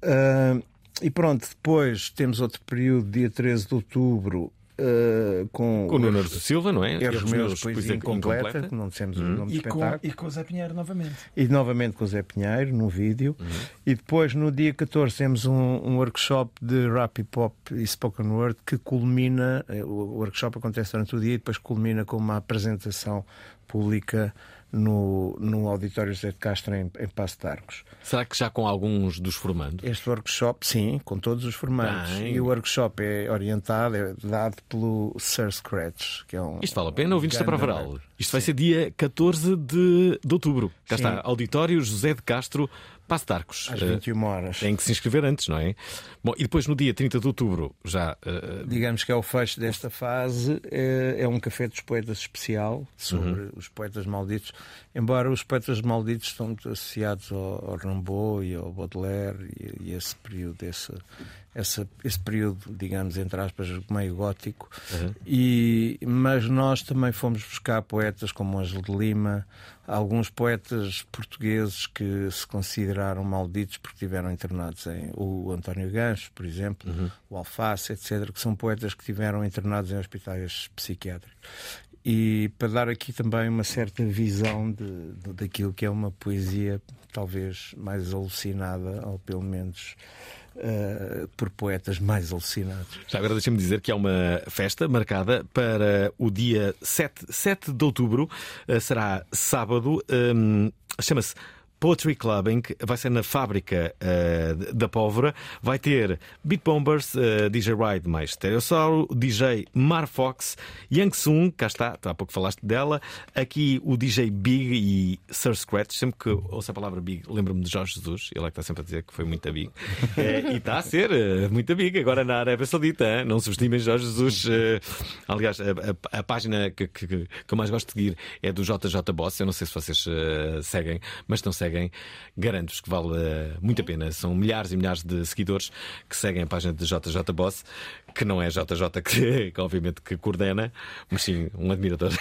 Ah, e pronto, depois temos outro período, dia 13 de outubro. Ah, com, Com o Leonardo Silva, não é? Erros Erros meus, meus, poesia poesia incompleta, incompleta. não dissemos o Hum. nome do E com, espetáculo. e com o Zé Pinheiro novamente. E novamente com o Zé Pinheiro, no vídeo. E depois, no dia 14, temos um, um workshop de rap hip hop e spoken word que culmina. eh, O workshop acontece durante o dia e depois culmina com uma apresentação pública no, no Auditório José de Castro, em, em Passo de Arcos. Será que já com alguns dos formandos? Este workshop, sim, com todos os formandos. Bem. E o workshop é orientado, é dado pelo Sir Scratch, que é um. Isto vale a pena ouvir isto para grande Varal. Isto vai ser dia 14 de, de outubro. Cá Sim. está, Auditório José de Castro, Passo de Arcos. Às Eh, 21 horas. Tem que se inscrever antes, não é? Bom, e depois no dia 30 de outubro já. eh, digamos que é o fecho desta fase, é, é um café dos poetas especial sobre os poetas malditos, embora os poetas malditos estão muito associados ao, ao Rimbaud e ao Baudelaire e, e esse período, esse, essa, esse período, digamos, entre aspas, meio gótico. E, mas nós também fomos buscar poetas como Ângelo de Lima, alguns poetas portugueses que se consideraram malditos porque estiveram internados em o António Gancho, por exemplo, o Alface, etc., que são poetas que estiveram internados em hospitais psiquiátricos. E para dar aqui também uma certa visão de, de- daquilo que é uma poesia talvez mais alucinada, ou pelo menos eh, por poetas mais alucinados. Já agora deixa-me dizer que há uma festa marcada para o dia 7, 7 de outubro. Eh, Será sábado. Hum, Chama-se. Poetry Clubbing vai ser na fábrica eh, da Pólvora. Vai ter Beat Bombers, eh, DJ Ride mais Stereossauro, DJ Marfox, Yang Sung, cá está, há pouco falaste dela. Aqui o DJ Big e Sir Scratch. Sempre que ouço a palavra Big, lembro-me de Jorge Jesus, ele é que está sempre a dizer que foi muito Big. Eh, e está a ser eh, muito Big agora na Arábia Saudita. hein? Não subestimem Jorge Jesus. aliás, a, a- a página que, que- que eu mais gosto de seguir é do JJ Boss. Eu não sei se vocês seguem, mas não seguem. Garanto-vos que vale eh, muito a pena. São milhares e milhares de seguidores que seguem a página de JJ Boss, que não é JJ que, que obviamente que coordena, mas sim um admirador.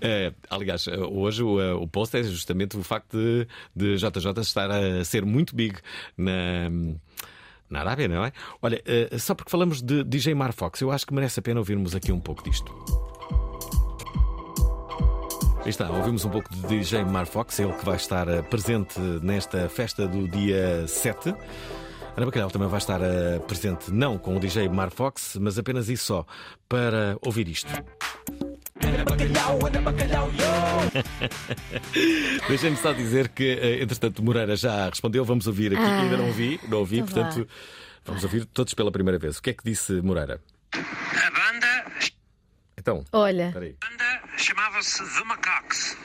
Eh, aliás, hoje o, eh, o post é justamente o facto de, de JJ estar a ser muito big na. Na Arábia, não é? Olha, eh, só porque falamos de DJ Marfox, eu acho que merece a pena ouvirmos aqui um pouco disto. Aí está, ouvimos um pouco de DJ Marfox, ele que vai estar eh, presente nesta festa do dia 7. Ana Bacalhau também vai estar eh, presente, não com o DJ Marfox, mas apenas isso só, para ouvir isto. Deixem-me só dizer que, eh, entretanto, Moreira já respondeu. Vamos ouvir aqui. Ah, Ainda não ouvi, não ouvi, então portanto, vamos ouvir todos pela primeira vez. O que é que disse Moreira? A banda Então, Olha, espera aí. Chamava-se The Macaques.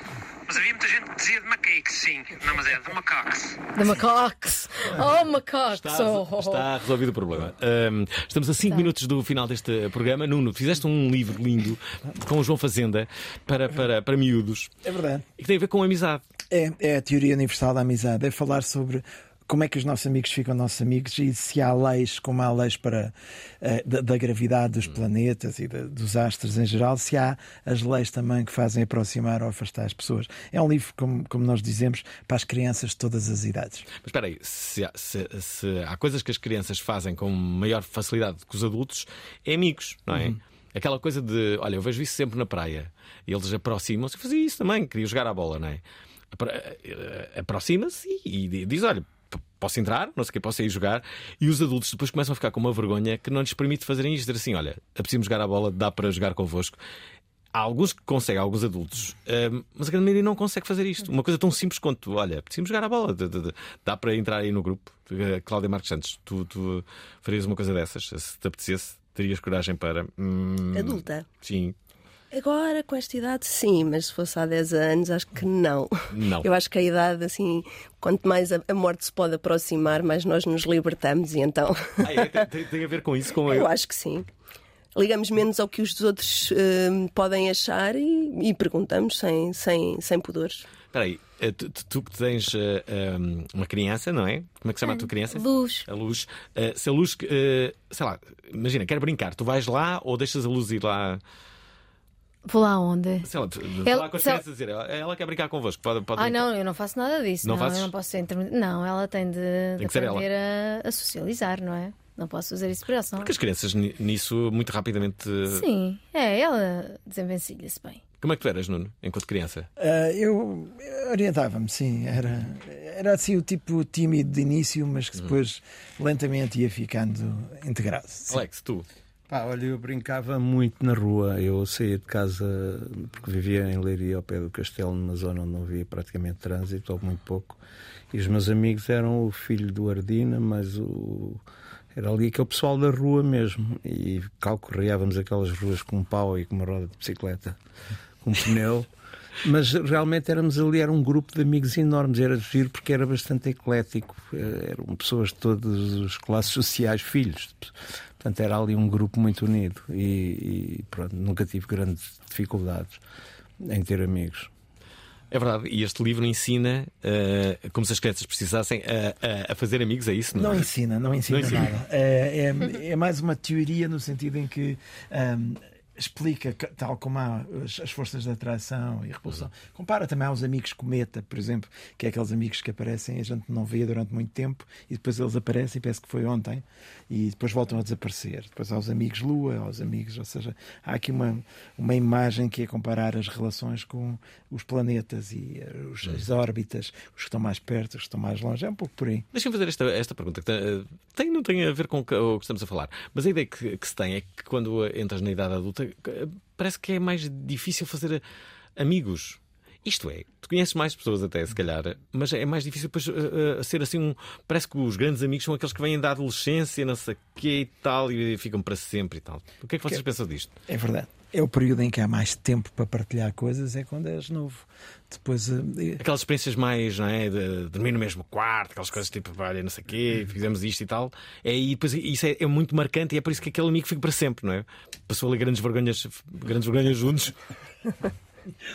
Mas havia muita gente que dizia de Macaques, sim. Não, mas é The Macaques. The Macaques. Oh, Macaques. Está, Oh. está resolvido o problema. Ahm, estamos a 5 minutos do final deste programa. Nuno, fizeste um livro lindo com o João Fazenda para, para, para miúdos É verdade. e que tem a ver com amizade. É, é a teoria universal da amizade. É falar sobre como é que os nossos amigos ficam nossos amigos e se há leis, como há leis para, eh, da, da gravidade dos planetas e da- dos astros em geral, se há as leis também que fazem aproximar ou afastar as pessoas. É um livro, como, como nós dizemos, para as crianças de todas as idades. Mas espera aí, se há, se- se há coisas que as crianças fazem com maior facilidade que os adultos, é amigos, não é? Uhum. Aquela coisa de, olha, eu vejo isso sempre na praia. E eles aproximam-se, fazia isso também, queria jogar a bola, não é? Apro- eh, Aproxima-se e, e diz: olha, posso entrar, não sei o que, posso ir jogar. E os adultos depois começam a ficar com uma vergonha que não lhes permite fazerem isto. Dizer assim: olha, apetecemos jogar a bola, dá para jogar convosco. Há alguns que conseguem, alguns adultos, hum, mas a grande maioria não consegue fazer isto. Uma coisa tão simples quanto, olha, precisamos jogar a bola, dá para entrar aí no grupo. Eh, Cláudia Marques Santos, tu, tu farias uma coisa dessas? Se te apetecesse, terias coragem para. hum, Adulta? Sim. Agora, com esta idade, sim, mas se fosse há 10 anos, acho que não. Não. Eu acho que a idade, assim, quanto mais a, morte se pode aproximar, mais nós nos libertamos e então. Ah, é? Tem, tem- a ver com isso? Com Eu acho que sim. Ligamos menos ao que os outros hum, podem achar e, e perguntamos sem, sem, sem pudores. Espera aí, eh, tu, tu- tu que tens eh, um, uma criança, não é? Como é que se chama a tua criança? Luz. A luz. Eh, se a luz, sei lá, imagina, quer brincar, tu vais lá ou deixas a luz ir lá? Vou lá onde? Sei lá, Ela- lá com as crianças dizer, ela, ela quer brincar convosco. Pode, pode Ah, brincar. não, eu não faço nada disso. Não Não, fazes? eu não posso ser. Não, ela tem de, de Tem ela. aprender a, a socializar, não é? Não posso fazer isso por ela. senão- Porque as crianças ni- nisso muito rapidamente. eh, Sim, é, ela desenvencilha-se bem. Como é que tu eras, Nuno, enquanto criança? Ah, eu orientava-me, sim. Era, era assim o tipo tímido de início, mas que depois lentamente ia ficando integrado. sim. Alex, tu? Pá, olha, eu brincava muito na rua. Eu saía de casa porque vivia em Leiria, ao pé do castelo, numa zona onde não havia praticamente trânsito, ou muito pouco. E os meus amigos eram o filho do Ardina, mas o. Era ali aquele pessoal da rua mesmo. E calcorreávamos aquelas ruas com um pau e com uma roda de bicicleta, com um pneu. Mas realmente éramos ali, era um grupo de amigos enormes, era giro porque era bastante eclético, Eh, eram pessoas de todas as classes sociais, filhos. Portanto, era ali um grupo muito unido e, e pronto, nunca tive grandes dificuldades em ter amigos. É verdade, e este livro ensina eh, como se as crianças precisassem a, a- a fazer amigos, é isso? Não é? ensina, não ensina, Não ensina. nada. É, é, é mais uma teoria no sentido em que ahm, explica, tal como há as, as forças de atração e repulsão. Compara também aos amigos cometa, por exemplo, que é aqueles amigos que aparecem e a gente não vê durante muito tempo e depois eles aparecem e parece que foi ontem e depois voltam a desaparecer. Depois há os amigos lua, aos amigos, ou seja, há aqui uma, uma imagem que é comparar as relações com os planetas e eh, os- as órbitas, os que estão mais perto, os que estão mais longe. É um pouco por aí. Deixa-me fazer esta, esta pergunta, que tem, tem- não tem a ver com o que, o que estamos a falar, mas a ideia que, que se tem é que quando entras na idade adulta eh, parece que é mais difícil fazer eh, amigos. Isto é, tu conheces mais pessoas até, se calhar, mas é mais difícil depois eh, ser assim um. Parece que os grandes amigos são aqueles que vêm da adolescência, não sei o quê e tal, e ficam para sempre e tal. O que é que vocês Que- pensam disto? É verdade. É o período em que há mais tempo para partilhar coisas, é quando és novo. Depois, eh, Aquelas experiências mais, não é? De dormir no mesmo quarto, aquelas coisas tipo, olha, não sei o quê, fizemos isto e tal. É, e depois isso é, é muito marcante e é por isso que aquele amigo fica para sempre, não é? Passou ali grandes vergonhas, grandes vergonhas juntos.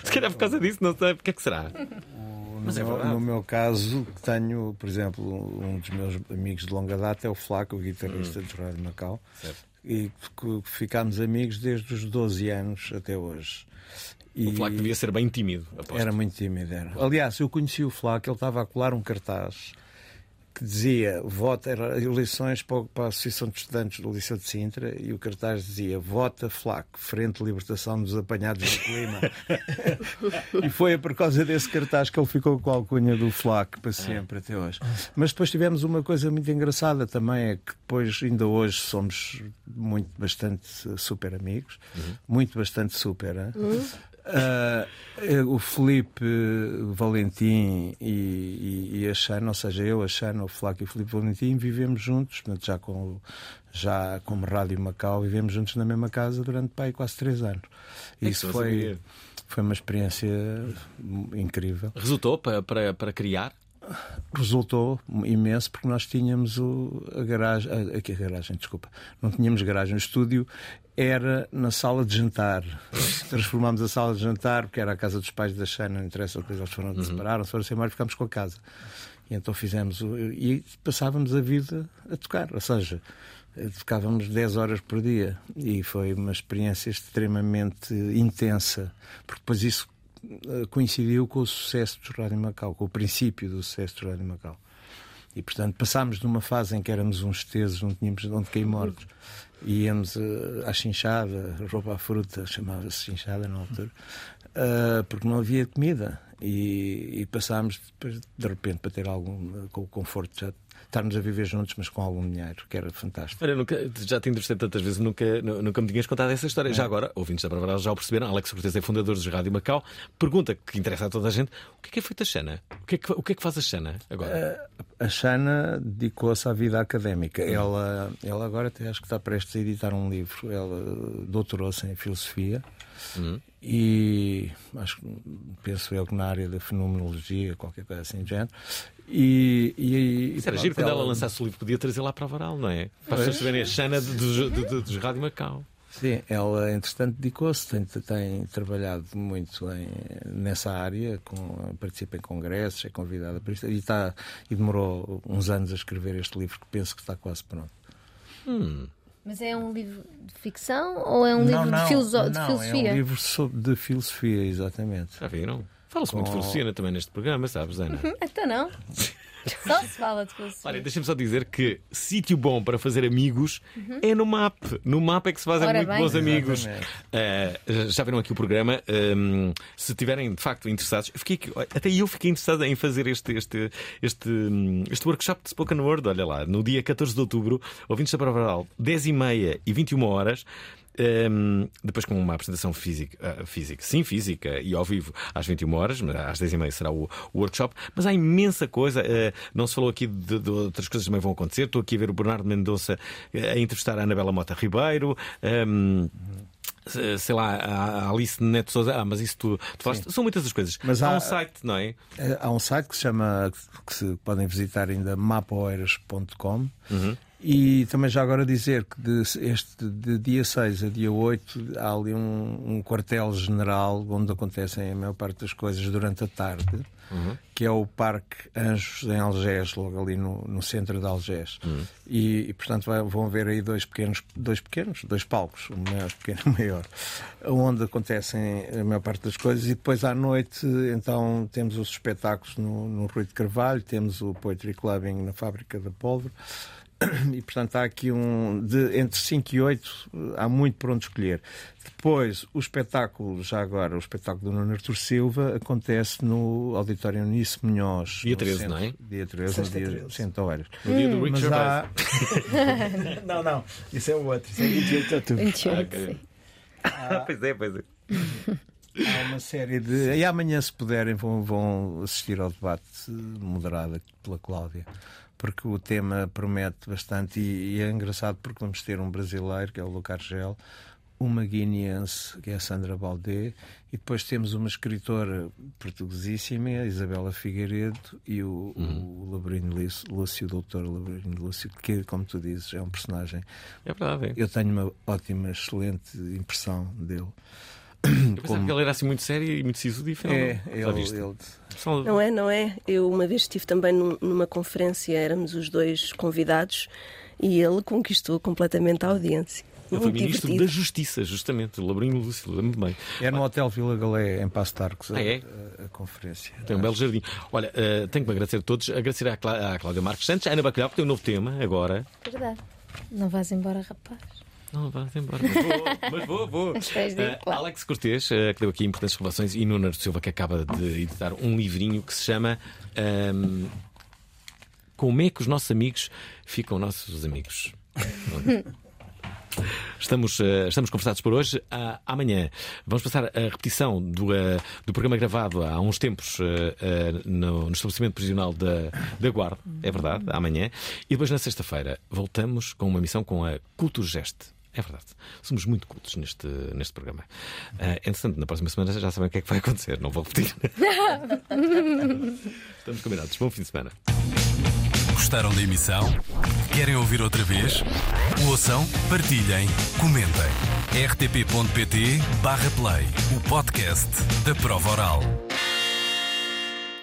Se calhar por causa disso, não sei porque é que será. Mas é no, verdade. no meu caso, tenho, por exemplo, um dos meus amigos de longa data é o Flaco, o guitarrista de Rádio Macau. E que ficámos amigos desde os 12 anos até hoje. O Flaco devia ser bem tímido, aposto. Era muito tímido, era. Aliás, eu conheci o Flaco, ele estava a colar um cartaz que dizia vota, era eleições para, a Associação de Estudantes do Liceu de Sintra e o cartaz dizia vota Flaco, Frente de Libertação dos Apanhados do Clima. e foi por causa desse cartaz que ele ficou com a alcunha do Flaco para sempre, até hoje. Mas depois tivemos uma coisa muito engraçada também, é que depois, ainda hoje, somos muito, bastante super amigos, muito, bastante super. hein? Ah, eh, o Felipe Valentim e, e, e a Xana, ou seja, eu, a Xana, o Flaco e o Felipe Valentim vivemos juntos, portanto, já, com, já como Rádio Macau, vivemos juntos na mesma casa durante pai, quase três anos. É Isso foi, sabia. foi uma experiência incrível. Resultou para, para, para criar? Resultou imenso porque nós tínhamos o, a garagem, a, aqui a garagem, desculpa, não tínhamos garagem, o estúdio era na sala de jantar. Transformámos a sala de jantar, porque era a casa dos pais da Xana, não interessa, depois eles foram, separaram-se, foram sem embora, ficámos com a casa. E então fizemos, o- e passávamos a vida a tocar, ou seja, tocávamos 10 horas por dia e foi uma experiência extremamente intensa, porque depois isso coincidiu com o sucesso do Rádio Macau, com o princípio do sucesso do Rádio Macau. E, portanto, passámos de uma fase em que éramos uns tesos, não tínhamos de onde cair mortos. E íamos eh, à chinchada, roupa à fruta, chamava-se chinchada na altura, eh, porque não havia comida. E, e passámos, de repente, para ter algum, com o conforto já estarmos a viver juntos, mas com algum dinheiro, que era fantástico. Olha, nunca, já te entrevistei tantas vezes, nunca, nu- nunca me tinhas contado essa história. Já agora, ouvintes da Bravaral já o perceberam. Alex Cortez é fundador dos Rádio Macau. Pergunta que interessa a toda a gente: o que é que é feito a Xana? O que é que, o que, é que faz a Xana agora? A Xana dedicou-se à vida académica. Ela, ela agora até acho que está prestes a editar um livro. Ela doutorou-se em filosofia e acho que penso eu que na área da fenomenologia, qualquer coisa assim de género. E, e, e Isso era pronto, giro quando ela lançasse o livro, podia trazer lá para a Varal, não é? Para as pessoas saberem a Xana de- dos, de- de- Rádio Macau. Sim, ela entretanto dedicou-se, tem, tem trabalhado muito em- nessa área, com, participa em congressos, é convidada para isto e, está, e demorou uns anos a escrever este livro que penso que está quase pronto. Mas é um livro de ficção ou é um Não, livro não, de, filoso- de não, filosofia? É um livro de filosofia, exatamente. Já viram? Fala-se muito de filosofia também neste programa, sabes, Ana? Então não. Só se fala de filosofia. Olha, deixa-me só dizer que sítio bom para fazer amigos Uhum. é no MAP. No MAP é que se fazem Ora muito bem. bons amigos. Eh, já viram aqui o programa? Ehm, se estiverem de facto interessados, eu fiquei aqui- até eu fiquei interessado em fazer este, este, este, hum, este workshop de Spoken Word. Olha lá, no dia 14 de outubro, ouvintes da Provaral, 10h30 e 21 horas. Ehm, depois com uma apresentação física, ah, física, sim, física e ao vivo às 21 horas, mas às 10h30 será o, o workshop. Mas há imensa coisa, eh, não se falou aqui de, de outras coisas que também vão acontecer. Estou aqui a ver o Bernardo Mendonça eh, a entrevistar a Anabela Mota Ribeiro. ehm, se- sei lá, a Alice Neto Souza. Ah, mas isso tu, tu. São muitas as coisas. Mas há há- um site, não é? Eh, Há um site que se chama, que se podem visitar ainda, mapoeiras.com. E também já agora dizer que de, este, de dia 6 a dia 8 há ali um, um quartel-general onde acontecem a maior parte das coisas durante a tarde, que é o Parque Anjos em Algés, logo ali no, no centro de Algés. E, e, portanto vai- vão haver aí dois pequenos, dois pequenos, dois palcos, um maior pequeno e um maior, onde acontecem a maior parte das coisas. E depois à noite, então, temos os espetáculos no, no Rui de Carvalho, temos o Poetry Clubbing na Fábrica da Pólvora. E portanto há aqui um. De, entre 5 e 8 há muito por onde escolher. Depois, o espetáculo, já agora, o espetáculo do Nuno Artur Silva acontece no Auditório Nice Munhoz. Dia no 13, centro- não é? Dia 13, no dia 13. 100 horas. No dia do Mas Gervais. há- não, não, isso é o outro. Isso é 28 de outubro. 28, Ok. sim. pois é, pois é. Há uma série de. E amanhã, se puderem, vão, vão assistir ao debate moderado pela Cláudia, porque o tema promete bastante. E, e é engraçado porque vamos ter um brasileiro, que é o Lucas Gel, uma guineense, que é a Sandra Baldé, e depois temos uma escritora portuguesíssima, a Isabela Figueiredo, e o, o Labrino Lúcio, Lúcio, o doutor Labrino Lúcio, que, como tu dizes, é um personagem. É verdade. é. Eu tenho uma ótima, excelente impressão dele. Eu pensava que ele era assim muito sério e muito sisudo e afinal É, não. Ele, viste? ele Só- Não é, não é? Eu uma vez estive também num- numa conferência, éramos os dois convidados e ele conquistou completamente a audiência. Ele foi ministro divertido. da Justiça, justamente, Labrinho Lúcio, lembro-me bem. É no Hotel Vila Galé, em Passo de Arcos, a, Ah, é? a- a conferência. Tem um belo jardim. Olha, eh, tenho que me agradecer a todos. Agradecer à, Clá- à Cláudia Marques Santos, à Ana Bacalhau, que tem um novo tema agora. Verdade. Não vais embora, rapaz. Não, vá embora. Mas vou, mas vou, vou. Claro. Alex Cortês, eh, que deu aqui importantes revelações, e Nuno Silva, que acaba de editar um livrinho que se chama ehm, Como é que os nossos amigos ficam nossos amigos? Estamos, eh, estamos conversados por hoje. Ah, amanhã vamos passar a repetição do, eh, do programa gravado há uns tempos no, no estabelecimento prisional da, da Guarda, é verdade, amanhã. E depois na sexta-feira voltamos com uma missão com a Culturgeste. É verdade. Somos muito cultos neste, neste programa. Ah, entretanto, na próxima semana já sabem o que é que vai acontecer. Não vou repetir. Estamos combinados. Bom fim de semana. Gostaram da emissão? Querem ouvir outra vez? Ouçam, partilhem, comentem. rtp.pt/play o podcast da prova oral.